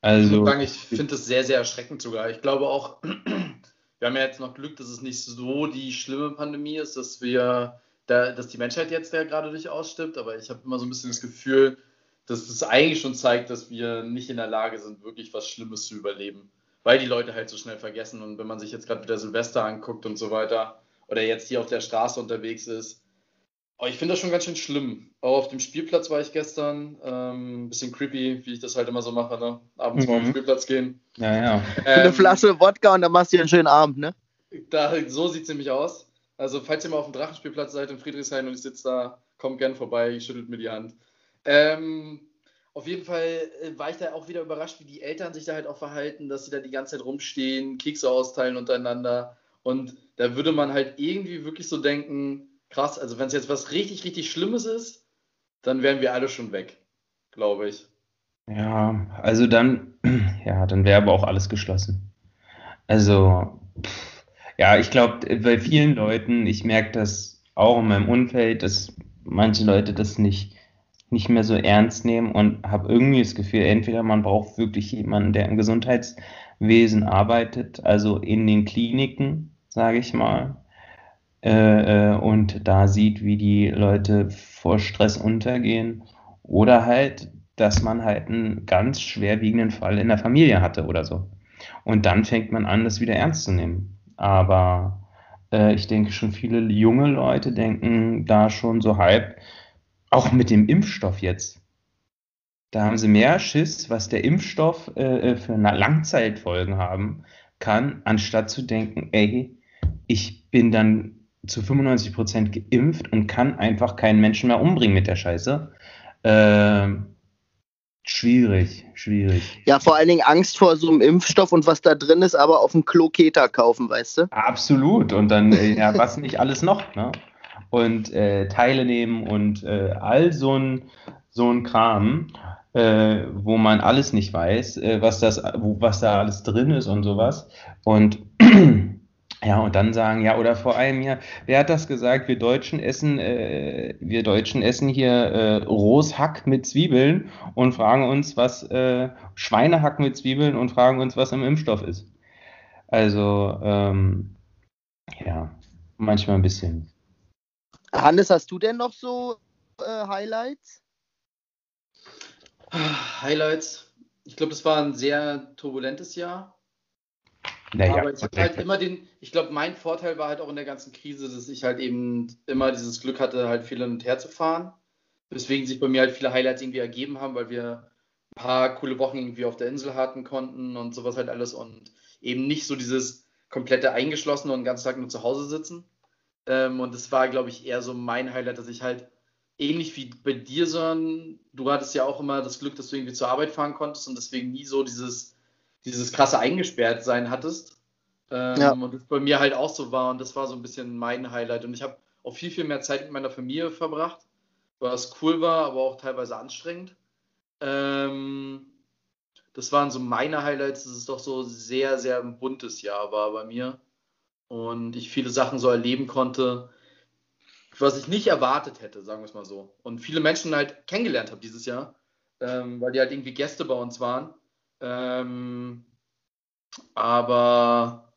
Also, ich, ich finde das sehr, sehr erschreckend sogar. Ich glaube auch, (clears throat) wir haben ja jetzt noch Glück, dass es nicht so die schlimme Pandemie ist, dass wir, da, dass die Menschheit jetzt ja gerade durch ausstirbt, aber ich habe immer so ein bisschen das Gefühl, dass das eigentlich schon zeigt, dass wir nicht in der Lage sind, wirklich was Schlimmes zu überleben, weil die Leute halt so schnell vergessen und wenn man sich jetzt gerade wieder Silvester anguckt und so weiter oder jetzt hier auf der Straße unterwegs ist, aber oh, ich finde das schon ganz schön schlimm. Auch auf dem Spielplatz war ich gestern. Ähm, ein bisschen creepy, wie ich das halt immer so mache, ne? Abends mhm. mal auf den mhm. Spielplatz gehen. Ja, ja. Ähm, Eine Flasche Wodka und dann machst du dir einen schönen Abend, ne? Da, so sieht es nämlich aus. Also, falls ihr mal auf dem Drachenspielplatz seid in Friedrichshain und ich sitze da, kommt gern vorbei, schüttelt mir die Hand. Ähm, auf jeden Fall äh, war ich da auch wieder überrascht, wie die Eltern sich da halt auch verhalten, dass sie da die ganze Zeit rumstehen, Kekse austeilen untereinander. Und da würde man halt irgendwie wirklich so denken, krass. Also wenn es jetzt was richtig, richtig Schlimmes ist, dann wären wir alle schon weg, glaube ich. Ja, also dann, (clears throat) ja, dann wäre aber auch alles geschlossen. Also, ja, ich glaube, bei vielen Leuten, ich merke das auch in meinem Umfeld, dass manche Leute das nicht, nicht mehr so ernst nehmen und habe irgendwie das Gefühl, entweder man braucht wirklich jemanden, der im Gesundheitswesen arbeitet, also in den Kliniken, sage ich mal, äh, äh, und da sieht, wie die Leute vor Stress untergehen. Oder halt, dass man halt einen ganz schwerwiegenden Fall in der Familie hatte oder so. Und dann fängt man an, das wieder ernst zu nehmen. Aber äh, ich denke schon viele junge Leute denken da schon so halb, auch mit dem Impfstoff jetzt. Da haben sie mehr Schiss, was der Impfstoff äh, äh für Langzeitfolgen haben kann, anstatt zu denken, ey, ich bin dann zu 95 Prozent geimpft und kann einfach keinen Menschen mehr umbringen mit der Scheiße. Äh, schwierig, schwierig. Ja, vor allen Dingen Angst vor so einem Impfstoff und was da drin ist, aber auf dem Klo Keta kaufen, weißt du? Absolut. Und dann, äh, ja, (laughs) was nicht alles noch, ne? Und äh, Teile nehmen und äh, all so ein, so ein Kram, äh, wo man alles nicht weiß, äh, was, das, wo, was da alles drin ist und sowas. Und (clears throat) (clears throat) Ja, und dann sagen, ja, oder vor allem ja, wer hat das gesagt? Wir Deutschen essen, äh, wir Deutschen essen hier äh, rohes Hack mit Zwiebeln und fragen uns, was äh, Schweinehack mit Zwiebeln und fragen uns, was im Impfstoff ist. Also, ähm, ja, manchmal ein bisschen. Hannes, hast du denn noch so äh, Highlights? Highlights. Ich glaube, das war ein sehr turbulentes Jahr. Naja, aber ich habe halt immer den, ich glaube, mein Vorteil war halt auch in der ganzen Krise, dass ich halt eben immer dieses Glück hatte, halt viel hin und her zu fahren. Weswegen sich bei mir halt viele Highlights irgendwie ergeben haben, weil wir ein paar coole Wochen irgendwie auf der Insel hatten konnten und sowas halt alles und eben nicht so dieses komplette Eingeschlossene und den ganzen Tag nur zu Hause sitzen. Ähm, und das war, glaube ich, eher so mein Highlight, dass ich halt ähnlich wie bei dir, sondern du hattest ja auch immer das Glück, dass du irgendwie zur Arbeit fahren konntest und deswegen nie so dieses, dieses krasse Eingesperrtsein hattest. Ähm, ja. Und das bei mir halt auch so war und das war so ein bisschen mein Highlight. Und ich habe auch viel, viel mehr Zeit mit meiner Familie verbracht, was cool war, aber auch teilweise anstrengend. Ähm, das waren so meine Highlights, dass es doch so sehr, sehr ein buntes Jahr war bei mir und ich viele Sachen so erleben konnte, was ich nicht erwartet hätte, sagen wir es mal so. Und viele Menschen halt kennengelernt habe dieses Jahr, ähm, weil die halt irgendwie Gäste bei uns waren. Ähm, aber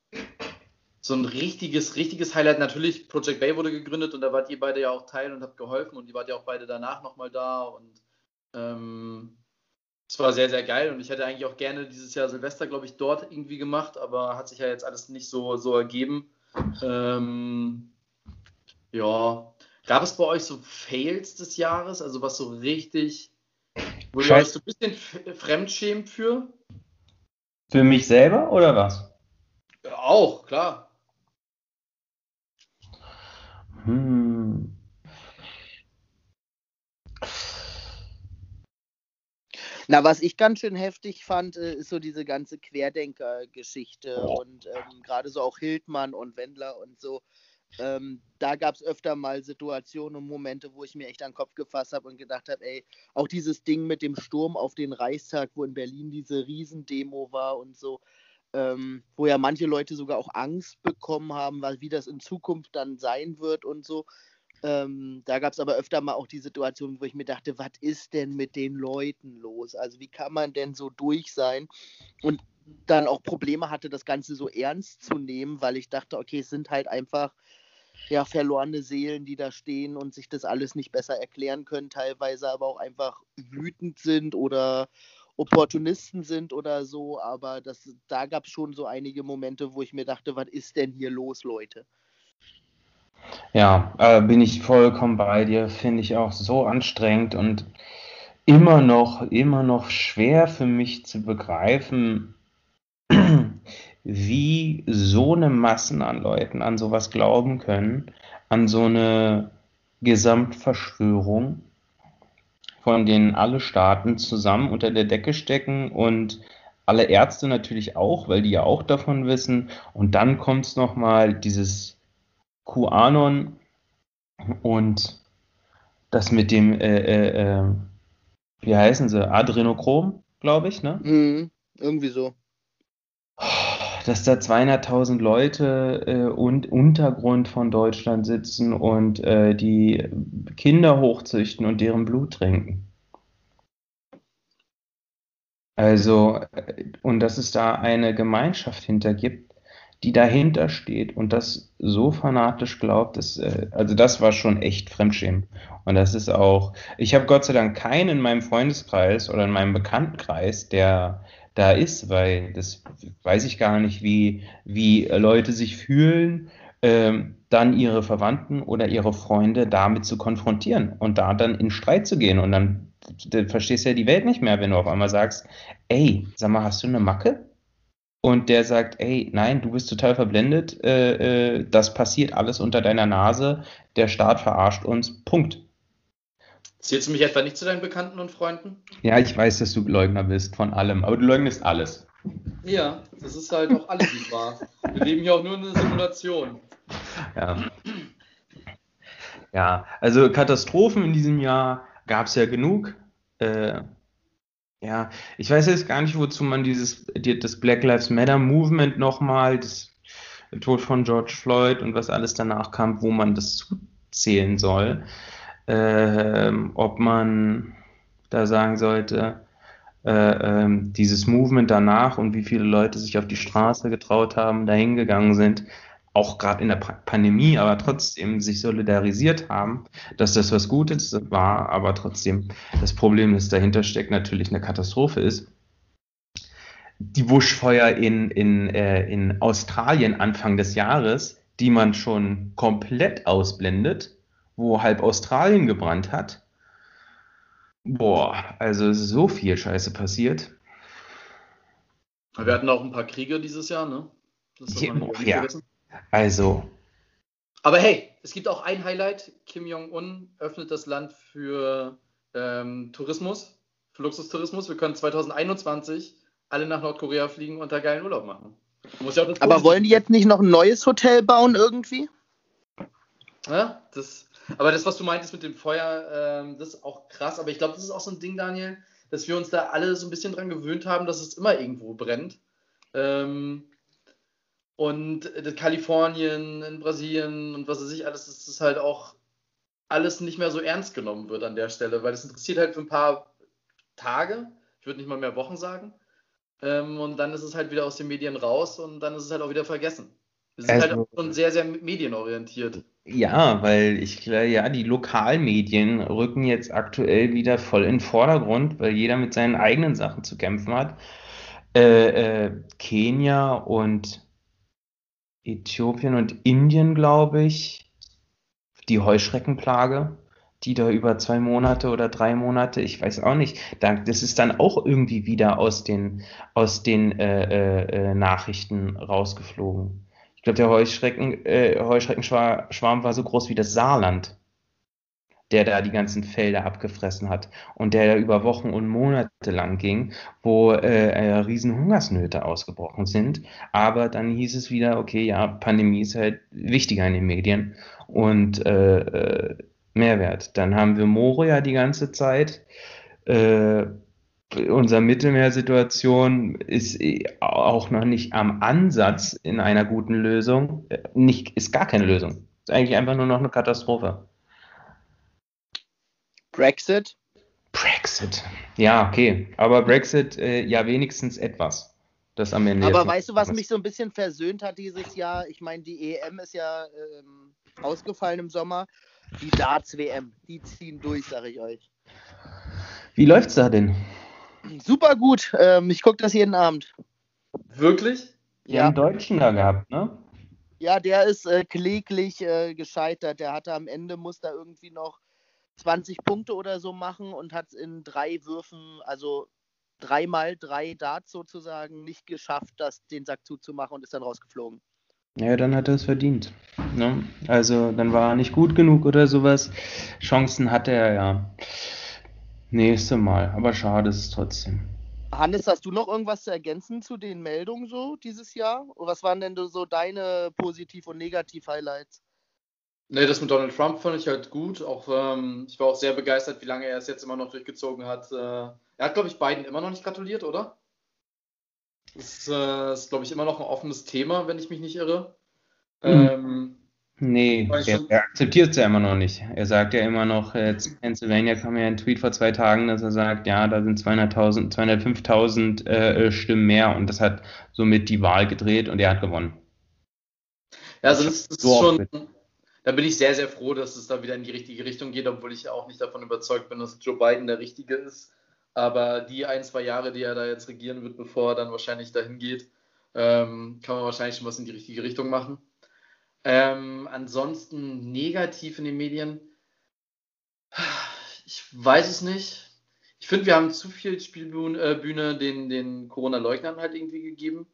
so ein richtiges, richtiges Highlight, natürlich, Project Bay wurde gegründet und da wart ihr beide ja auch Teil und habt geholfen und ihr wart ja auch beide danach nochmal da und ähm, es war sehr, sehr geil und ich hätte eigentlich auch gerne dieses Jahr Silvester, glaube ich, dort irgendwie gemacht, aber hat sich ja jetzt alles nicht so, so ergeben. Ähm, ja, gab es bei euch so Fails des Jahres, also was so richtig, wo euch so ein bisschen fremdschämt für? Für mich selber oder was? Ja, auch, klar. Hm. Na, was ich ganz schön heftig fand, äh, ist so diese ganze Querdenker-Geschichte und ähm, gerade so auch Hildmann und Wendler und so. Ähm, da gab es öfter mal Situationen und Momente, wo ich mir echt an den Kopf gefasst habe und gedacht habe, ey, auch dieses Ding mit dem Sturm auf den Reichstag, wo in Berlin diese Riesendemo war und so, ähm, wo ja manche Leute sogar auch Angst bekommen haben, weil wie das in Zukunft dann sein wird und so. Ähm, da gab es aber öfter mal auch die Situation, wo ich mir dachte, was ist denn mit den Leuten los? Also wie kann man denn so durch sein? Und dann auch Probleme hatte, das Ganze so ernst zu nehmen, weil ich dachte, okay, es sind halt einfach ja, verlorene Seelen, die da stehen und sich das alles nicht besser erklären können, teilweise aber auch einfach wütend sind oder Opportunisten sind oder so. Aber das, da gab es schon so einige Momente, wo ich mir dachte, was ist denn hier los, Leute? Ja, äh, bin ich vollkommen bei dir. Finde ich auch so anstrengend und immer noch, immer noch schwer für mich zu begreifen, wie so eine Massen an Leuten an sowas glauben können, an so eine Gesamtverschwörung, von denen alle Staaten zusammen unter der Decke stecken und alle Ärzte natürlich auch, weil die ja auch davon wissen. Und dann kommt es nochmal dieses QAnon und das mit dem, äh, äh, äh, wie heißen sie, Adrenochrom, glaube ich, ne? Mhm, irgendwie so. Dass da 200.000 Leute äh, und Untergrund von Deutschland sitzen und äh, die Kinder hochzüchten und deren Blut trinken. Also, äh, und dass es da eine Gemeinschaft hinter gibt, die dahinter steht und das so fanatisch glaubt, ist, äh, also das war schon echt Fremdschämen. Und das ist auch, ich habe Gott sei Dank keinen in meinem Freundeskreis oder in meinem Bekanntenkreis, der da ist, weil das weiß ich gar nicht, wie, wie Leute sich fühlen, ähm, dann ihre Verwandten oder ihre Freunde damit zu konfrontieren und da dann in Streit zu gehen. Und dann, dann verstehst du ja die Welt nicht mehr, wenn du auf einmal sagst, ey, sag mal, hast du eine Macke? und der sagt, ey, nein, du bist total verblendet, äh, äh, das passiert alles unter deiner Nase, der Staat verarscht uns, Punkt. Zählst du mich etwa nicht zu deinen Bekannten und Freunden? Ja, ich weiß, dass du Leugner bist von allem, aber du leugnest alles. Ja, das ist halt auch alles nicht wahr. Wir leben hier auch nur in einer Simulation. Ja. Ja, also Katastrophen in diesem Jahr gab es ja genug. Äh, ja, ich weiß jetzt gar nicht, wozu man dieses das Black Lives Matter Movement nochmal, das Tod von George Floyd und was alles danach kam, wo man das zuzählen soll. Ähm, ob man da sagen sollte, äh, ähm, dieses Movement danach und wie viele Leute sich auf die Straße getraut haben, dahin gegangen sind, auch gerade in der Pandemie, aber trotzdem sich solidarisiert haben, dass das was Gutes war, aber trotzdem das Problem, das dahinter steckt, natürlich eine Katastrophe ist. Die Buschfeuer in, in, äh, in Australien Anfang des Jahres, die man schon komplett ausblendet, wo halb Australien gebrannt hat. Boah, also so viel Scheiße passiert. Wir hatten auch ein paar Kriege dieses Jahr, ne? Man Ja, nicht ja. vergessen. Also, Aber hey, es gibt auch ein Highlight. Kim Jong-un öffnet das Land für ähm, Tourismus, für Luxustourismus. Wir können 2021 alle nach Nordkorea fliegen und da geilen Urlaub machen. Muss ja Aber wollen die jetzt nicht noch ein neues Hotel bauen irgendwie? Ja, das, aber das, was du meintest mit dem Feuer, ähm, das ist auch krass. Aber ich glaube, das ist auch so ein Ding, Daniel, dass wir uns da alle so ein bisschen dran gewöhnt haben, dass es immer irgendwo brennt. Ähm, und Kalifornien, in Brasilien und was weiß ich alles, das halt auch alles nicht mehr so ernst genommen wird an der Stelle, weil es interessiert halt für ein paar Tage, ich würde nicht mal mehr Wochen sagen. Ähm, und dann ist es halt wieder aus den Medien raus und dann ist es halt auch wieder vergessen. Wir sind halt Also- auch schon sehr, sehr medienorientiert. ja, weil ich glaube, ja, die Lokalmedien rücken jetzt aktuell wieder voll in den Vordergrund, weil jeder mit seinen eigenen Sachen zu kämpfen hat. Äh, äh, Kenia und Äthiopien und Indien, glaube ich, die Heuschreckenplage, die da über zwei Monate oder drei Monate, ich weiß auch nicht, da, das ist dann auch irgendwie wieder aus den, aus den äh, äh, äh, Nachrichten rausgeflogen. Ich glaube, der Heuschrecken, äh, Heuschreckenschwarm war so groß wie das Saarland, der da die ganzen Felder abgefressen hat und der da über Wochen und Monate lang ging, wo äh, äh, riesen Hungersnöte ausgebrochen sind. Aber dann hieß es wieder, okay, ja, Pandemie ist halt wichtiger in den Medien und äh, äh, Mehrwert. Dann haben wir Moria die ganze Zeit. Äh, unsere Mittelmeersituation ist eh auch noch nicht am Ansatz in einer guten Lösung. Äh, Nicht, ist gar keine Lösung. Ist eigentlich einfach nur noch eine Katastrophe. Brexit? Brexit. Ja, okay. Aber Brexit, äh, ja, wenigstens etwas. Das am Ende. Aber weißt du, was was. mich so ein bisschen versöhnt hat dieses Jahr? Ich meine, die EM ist ja ähm, ausgefallen im Sommer. Die Darts-WM, die ziehen durch, sage ich euch. Wie läuft's da denn? Super gut. Ähm, ich gucke das jeden Abend. Wirklich? Die Ja, haben Deutschen da gehabt, ne? ja der ist äh, kläglich äh, gescheitert. Der hatte am Ende, muss da irgendwie noch 20 Punkte oder so machen und hat es in drei Würfen, also dreimal drei Darts sozusagen, nicht geschafft, das, den Sack zuzumachen und ist dann rausgeflogen. Ja, dann hat er es verdient. Ne? Also, dann war er nicht gut genug oder sowas. Chancen hatte er ja. Nächste Mal. Aber schade ist es trotzdem. Hannes, hast du noch irgendwas zu ergänzen zu den Meldungen so dieses Jahr? Oder was waren denn so deine Positiv- und Negativ-Highlights? Nee, das mit Donald Trump fand ich halt gut. Auch, ähm, ich war auch sehr begeistert, wie lange er es jetzt immer noch durchgezogen hat. Äh, er hat, glaube ich, Biden immer noch nicht gratuliert, oder? Das äh, ist, glaube ich, immer noch ein offenes Thema, wenn ich mich nicht irre. Mhm. Ähm, Nee, Weiß er, schon. er akzeptiert es ja immer noch nicht. Er sagt ja immer noch, äh, jetzt in Pennsylvania kam ja ein Tweet vor zwei Tagen, dass er sagt, ja, da sind 200.000, 205.000 äh, äh, Stimmen mehr und das hat somit die Wahl gedreht und er hat gewonnen. ja, also das, das ist So schon. Da bin ich sehr, sehr froh, dass es da wieder in die richtige Richtung geht, obwohl ich auch nicht davon überzeugt bin, dass Joe Biden der Richtige ist. Aber die ein, zwei Jahre, die er da jetzt regieren wird, bevor er dann wahrscheinlich dahin geht, ähm, kann man wahrscheinlich schon was in die richtige Richtung machen. Ähm, ansonsten negativ in den Medien. Ich weiß es nicht. Ich finde, wir haben zu viel Spielbühne äh, den, den Corona-Leugnern halt irgendwie gegeben.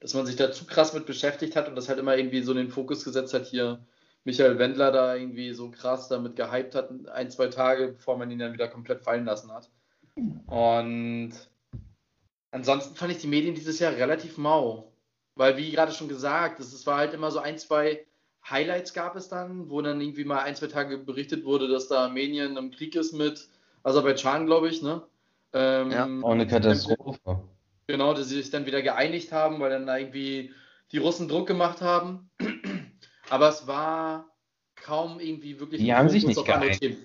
Dass man sich da zu krass mit beschäftigt hat und das halt immer irgendwie so den Fokus gesetzt hat, hier Michael Wendler da irgendwie so krass damit gehypt hat, ein, zwei Tage, bevor man ihn dann wieder komplett fallen lassen hat. Und ansonsten fand ich die Medien dieses Jahr relativ mau. Weil, wie gerade schon gesagt, es es war halt immer so ein, zwei Highlights gab es dann, wo dann irgendwie mal ein, zwei Tage berichtet wurde, dass da Armenien im Krieg ist mit Aserbaidschan, glaube ich, ne? Ähm, Ja, Auch eine Katastrophe. Genau, dass sie sich dann wieder geeinigt haben, weil dann da irgendwie die Russen Druck gemacht haben. Aber es war kaum irgendwie wirklich Die haben sich Fokus nicht auf andere geeinigt.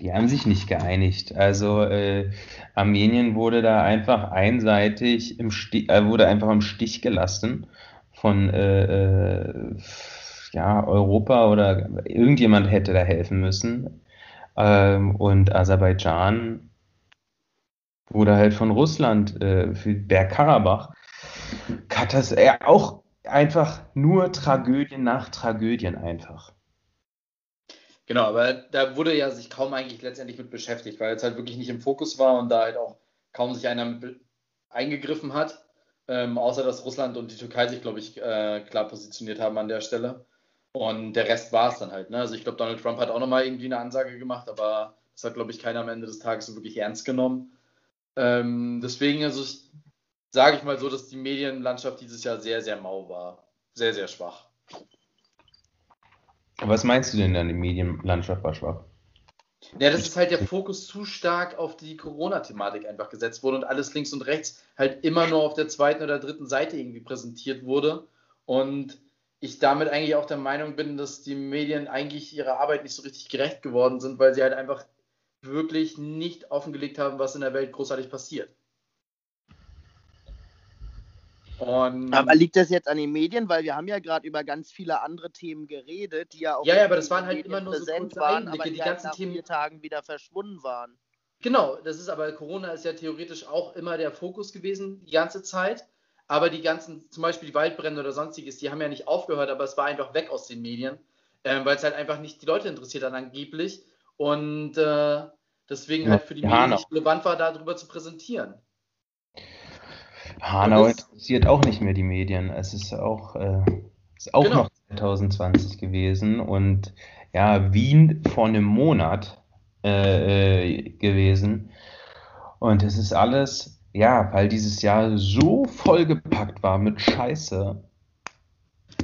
Die haben sich nicht geeinigt. Also äh, Armenien wurde da einfach einseitig im Stich, äh, wurde einfach im Stich gelassen von äh, äh, ja, Europa oder irgendjemand hätte da helfen müssen. Ähm, und Aserbaidschan wurde halt von Russland äh, für Bergkarabach Katas äh, auch einfach nur Tragödien nach Tragödien einfach. Genau, aber da wurde ja sich kaum eigentlich letztendlich mit beschäftigt, weil es halt wirklich nicht im Fokus war und da halt auch kaum sich einer eingegriffen hat. Ähm, außer dass Russland und die Türkei sich, glaube ich, äh, klar positioniert haben an der Stelle. Und der Rest war es dann halt. Ne? Also ich glaube, Donald Trump hat auch nochmal irgendwie eine Ansage gemacht, aber das hat, glaube ich, keiner am Ende des Tages so wirklich ernst genommen. Ähm, deswegen, also sage ich mal so, dass die Medienlandschaft dieses Jahr sehr, sehr mau war. Sehr, sehr schwach. Was meinst du denn dann, die Medienlandschaft war schwach? Ja, das ist halt der Fokus zu stark auf die Corona-Thematik einfach gesetzt wurde und alles links und rechts halt immer nur auf der zweiten oder dritten Seite irgendwie präsentiert wurde. Und ich damit eigentlich auch der Meinung bin, dass die Medien eigentlich ihrer Arbeit nicht so richtig gerecht geworden sind, weil sie halt einfach wirklich nicht offengelegt haben, was in der Welt großartig passiert. Und aber liegt das jetzt an den Medien? Weil wir haben ja gerade über ganz viele andere Themen geredet, die ja auch ja, ja aber das waren halt immer nur so kurze waren, aber die, die halt ganzen nach Themen vier Tagen wieder verschwunden waren. Genau, das ist aber Corona ist ja theoretisch auch immer der Fokus gewesen die ganze Zeit. Aber die ganzen, zum Beispiel die Waldbrände oder sonstiges, die haben ja nicht aufgehört, aber es war einfach weg aus den Medien, äh, weil es halt einfach nicht die Leute interessiert hat angeblich. Und äh, deswegen ja, halt für die Medien nicht relevant war, darüber zu präsentieren. Hanau interessiert auch nicht mehr die Medien. Es ist auch, äh, ist auch genau. noch 2020 gewesen und ja, Wien vor einem Monat äh, äh, gewesen. Und es ist alles, ja, weil dieses Jahr so vollgepackt war mit Scheiße.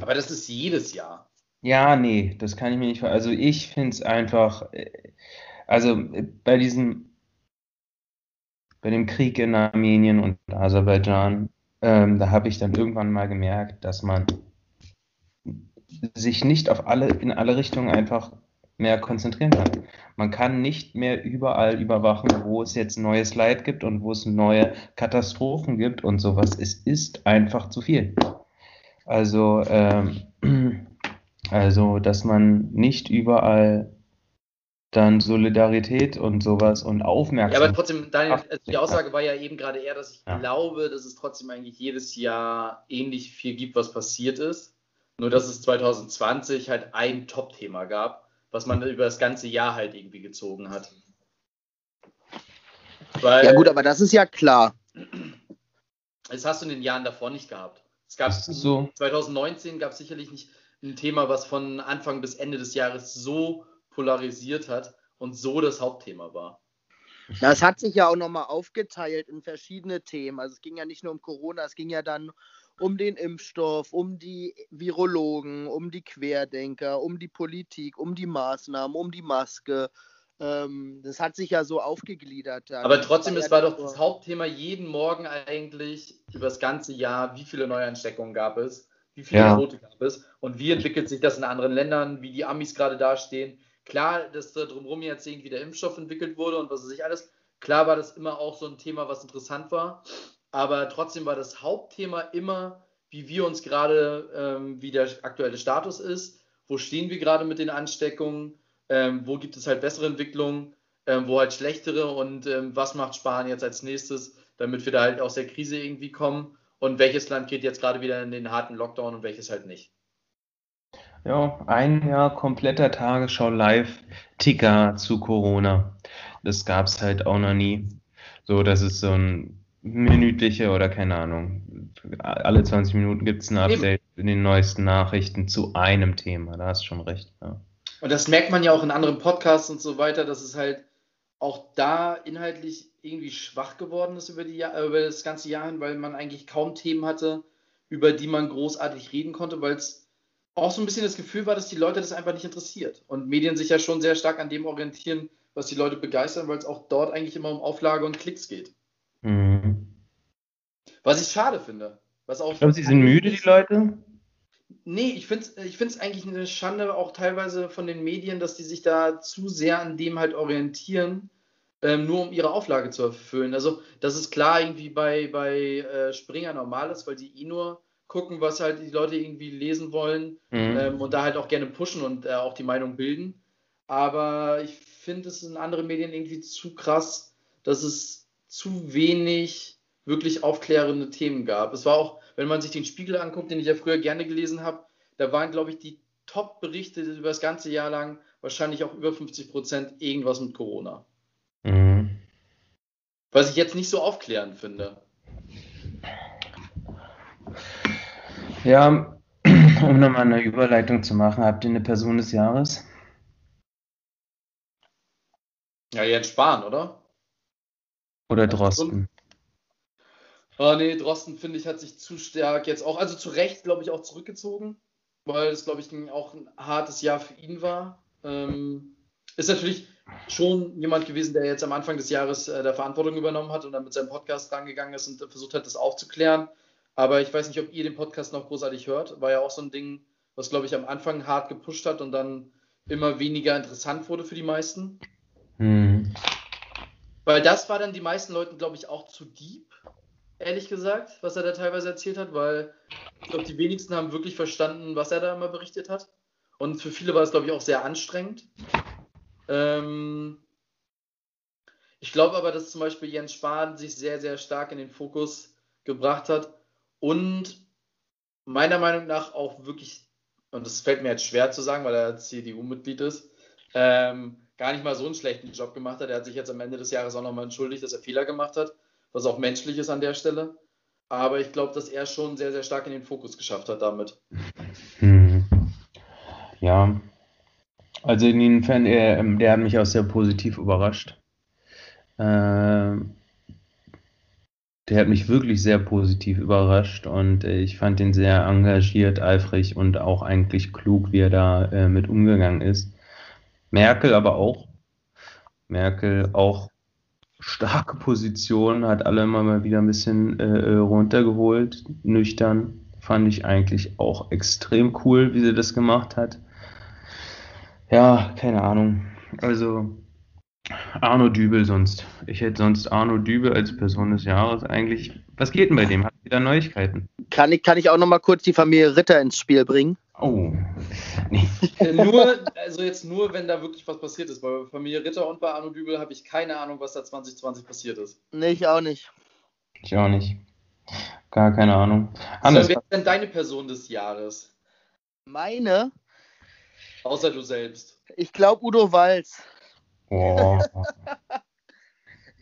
Aber das ist jedes Jahr. Ja, nee, das kann ich mir nicht. Also ich finde es einfach, äh, also bei diesem bei dem Krieg in Armenien und Aserbaidschan, ähm, da habe ich dann irgendwann mal gemerkt, dass man sich nicht auf alle, in alle Richtungen einfach mehr konzentrieren kann. Man kann nicht mehr überall überwachen, wo es jetzt neues Leid gibt und wo es neue Katastrophen gibt und sowas. Es ist einfach zu viel. Also, ähm, (clears throat) also, dass man nicht überall dann Solidarität und sowas und Aufmerksamkeit. Ja, aber trotzdem, Daniel, also die Aussage war ja eben gerade eher, dass ich ja. glaube, dass es trotzdem eigentlich jedes Jahr ähnlich viel gibt, was passiert ist. Nur, dass es 2020 halt ein Top-Thema gab, was man über das ganze Jahr halt irgendwie gezogen hat. Weil, ja, gut, aber das ist ja klar. Das hast du in den Jahren davor nicht gehabt. Es gab so. 2019 gab es sicherlich nicht ein Thema, was von Anfang bis Ende des Jahres so polarisiert hat und so das Hauptthema war. Das hat sich ja auch nochmal aufgeteilt in verschiedene Themen. Also es ging ja nicht nur um Corona, es ging ja dann um den Impfstoff, um die Virologen, um die Querdenker, um die Politik, um die Maßnahmen, um die Maske. Ähm, das hat sich ja so aufgegliedert. Dann. Aber trotzdem, war es war doch das Hauptthema jeden Morgen eigentlich über das ganze Jahr, wie viele Neuansteckungen gab es, wie viele ja. Tote gab es und wie entwickelt sich das in anderen Ländern, wie die Amis gerade dastehen, Klar, dass da drumherum jetzt irgendwie der Impfstoff entwickelt wurde und was weiß ich alles. Klar war das immer auch so ein Thema, was interessant war. Aber trotzdem war das Hauptthema immer, wie wir uns gerade, ähm, wie der aktuelle Status ist. Wo stehen wir gerade mit den Ansteckungen? Ähm, wo gibt es halt bessere Entwicklungen? Ähm, wo halt schlechtere? Und ähm, was macht Spanien jetzt als nächstes, damit wir da halt aus der Krise irgendwie kommen? Und welches Land geht jetzt gerade wieder in den harten Lockdown und welches halt nicht? Ja, ein Jahr kompletter Tagesschau Live-Ticker zu Corona. Das gab es halt auch noch nie. So, das ist so ein minütliche oder keine Ahnung. Alle 20 Minuten gibt es ein Update in den neuesten Nachrichten zu einem Thema. Da hast du schon recht. Ja. Und das merkt man ja auch in anderen Podcasts und so weiter, dass es halt auch da inhaltlich irgendwie schwach geworden ist über, die, über das ganze Jahr hin, weil man eigentlich kaum Themen hatte, über die man großartig reden konnte, weil es auch so ein bisschen das Gefühl war, dass die Leute das einfach nicht interessiert. Und Medien sich ja schon sehr stark an dem orientieren, was die Leute begeistern, weil es auch dort eigentlich immer um Auflage und Klicks geht. Mhm. Was ich schade finde. Was auch ich glaube, sie sind müde, die Leute. Nee, ich finde es ich eigentlich eine Schande, auch teilweise von den Medien, dass die sich da zu sehr an dem halt orientieren, ähm, nur um ihre Auflage zu erfüllen. Also, das ist klar irgendwie bei, bei äh, Springer normal ist, weil die eh nur gucken, was halt die Leute irgendwie lesen wollen mhm. ähm, und da halt auch gerne pushen und äh, auch die Meinung bilden. Aber ich finde es in anderen Medien irgendwie zu krass, dass es zu wenig wirklich aufklärende Themen gab. Es war auch, wenn man sich den Spiegel anguckt, den ich ja früher gerne gelesen habe, da waren, glaube ich, die Top-Berichte über das ganze Jahr lang wahrscheinlich auch über 50 Prozent irgendwas mit Corona. Mhm. Was ich jetzt nicht so aufklärend finde. Ja, (clears throat) um nochmal eine Überleitung zu machen, habt ihr eine Person des Jahres? Ja, Jens Spahn, oder? Oder Drosten? Oh nee, Drosten, finde ich, hat sich zu stark jetzt auch, also zu Recht, glaube ich, auch zurückgezogen, weil es, glaube ich, auch ein hartes Jahr für ihn war. Ähm, ist natürlich schon jemand gewesen, der jetzt am Anfang des Jahres äh, der Verantwortung übernommen hat und dann mit seinem Podcast rangegangen ist und versucht hat, das aufzuklären. Aber ich weiß nicht, ob ihr den Podcast noch großartig hört. War ja auch so ein Ding, was, glaube ich, am Anfang hart gepusht hat und dann immer weniger interessant wurde für die meisten. Hm. Weil das war dann die meisten Leuten, glaube ich, auch zu deep, ehrlich gesagt, was er da teilweise erzählt hat, weil ich glaube, die wenigsten haben wirklich verstanden, was er da immer berichtet hat. Und für viele war es, glaube ich, auch sehr anstrengend. Ähm ich glaube aber, dass zum Beispiel Jens Spahn sich sehr, sehr stark in den Fokus gebracht hat und meiner Meinung nach auch wirklich, und das fällt mir jetzt schwer zu sagen, weil er CDU-Mitglied ist, ähm, gar nicht mal so einen schlechten Job gemacht hat. Er hat sich jetzt am Ende des Jahres auch nochmal entschuldigt, dass er Fehler gemacht hat, was auch menschlich ist an der Stelle. Aber ich glaube, dass er schon sehr, sehr stark in den Fokus geschafft hat damit. Hm. (laughs) Ja, also insofern, er, ähm, der hat mich auch sehr positiv überrascht. Ähm, der hat mich wirklich sehr positiv überrascht und äh, ich fand ihn sehr engagiert, eifrig und auch eigentlich klug, wie er da äh, mit umgegangen ist. Merkel aber auch. Merkel auch starke Position, hat alle immer mal wieder ein bisschen äh, runtergeholt, nüchtern. Fand ich eigentlich auch extrem cool, wie sie das gemacht hat. Ja, keine Ahnung. Also Arno Dübel sonst. Ich hätte sonst Arno Dübel als Person des Jahres eigentlich. Was geht denn bei dem? Hat wieder Neuigkeiten? Kann ich, kann ich auch noch mal kurz die Familie Ritter ins Spiel bringen? Oh. (laughs) Nee. nur, also jetzt nur, wenn da wirklich was passiert ist. Bei Familie Ritter und bei Arno Dübel habe ich keine Ahnung, was da 2020 passiert ist. Nee, ich auch nicht. Ich auch nicht. Gar keine Ahnung. Hannes, wer ist denn deine Person des Jahres? Meine? Außer du selbst. Ich glaube Udo Walz. Oh. (laughs)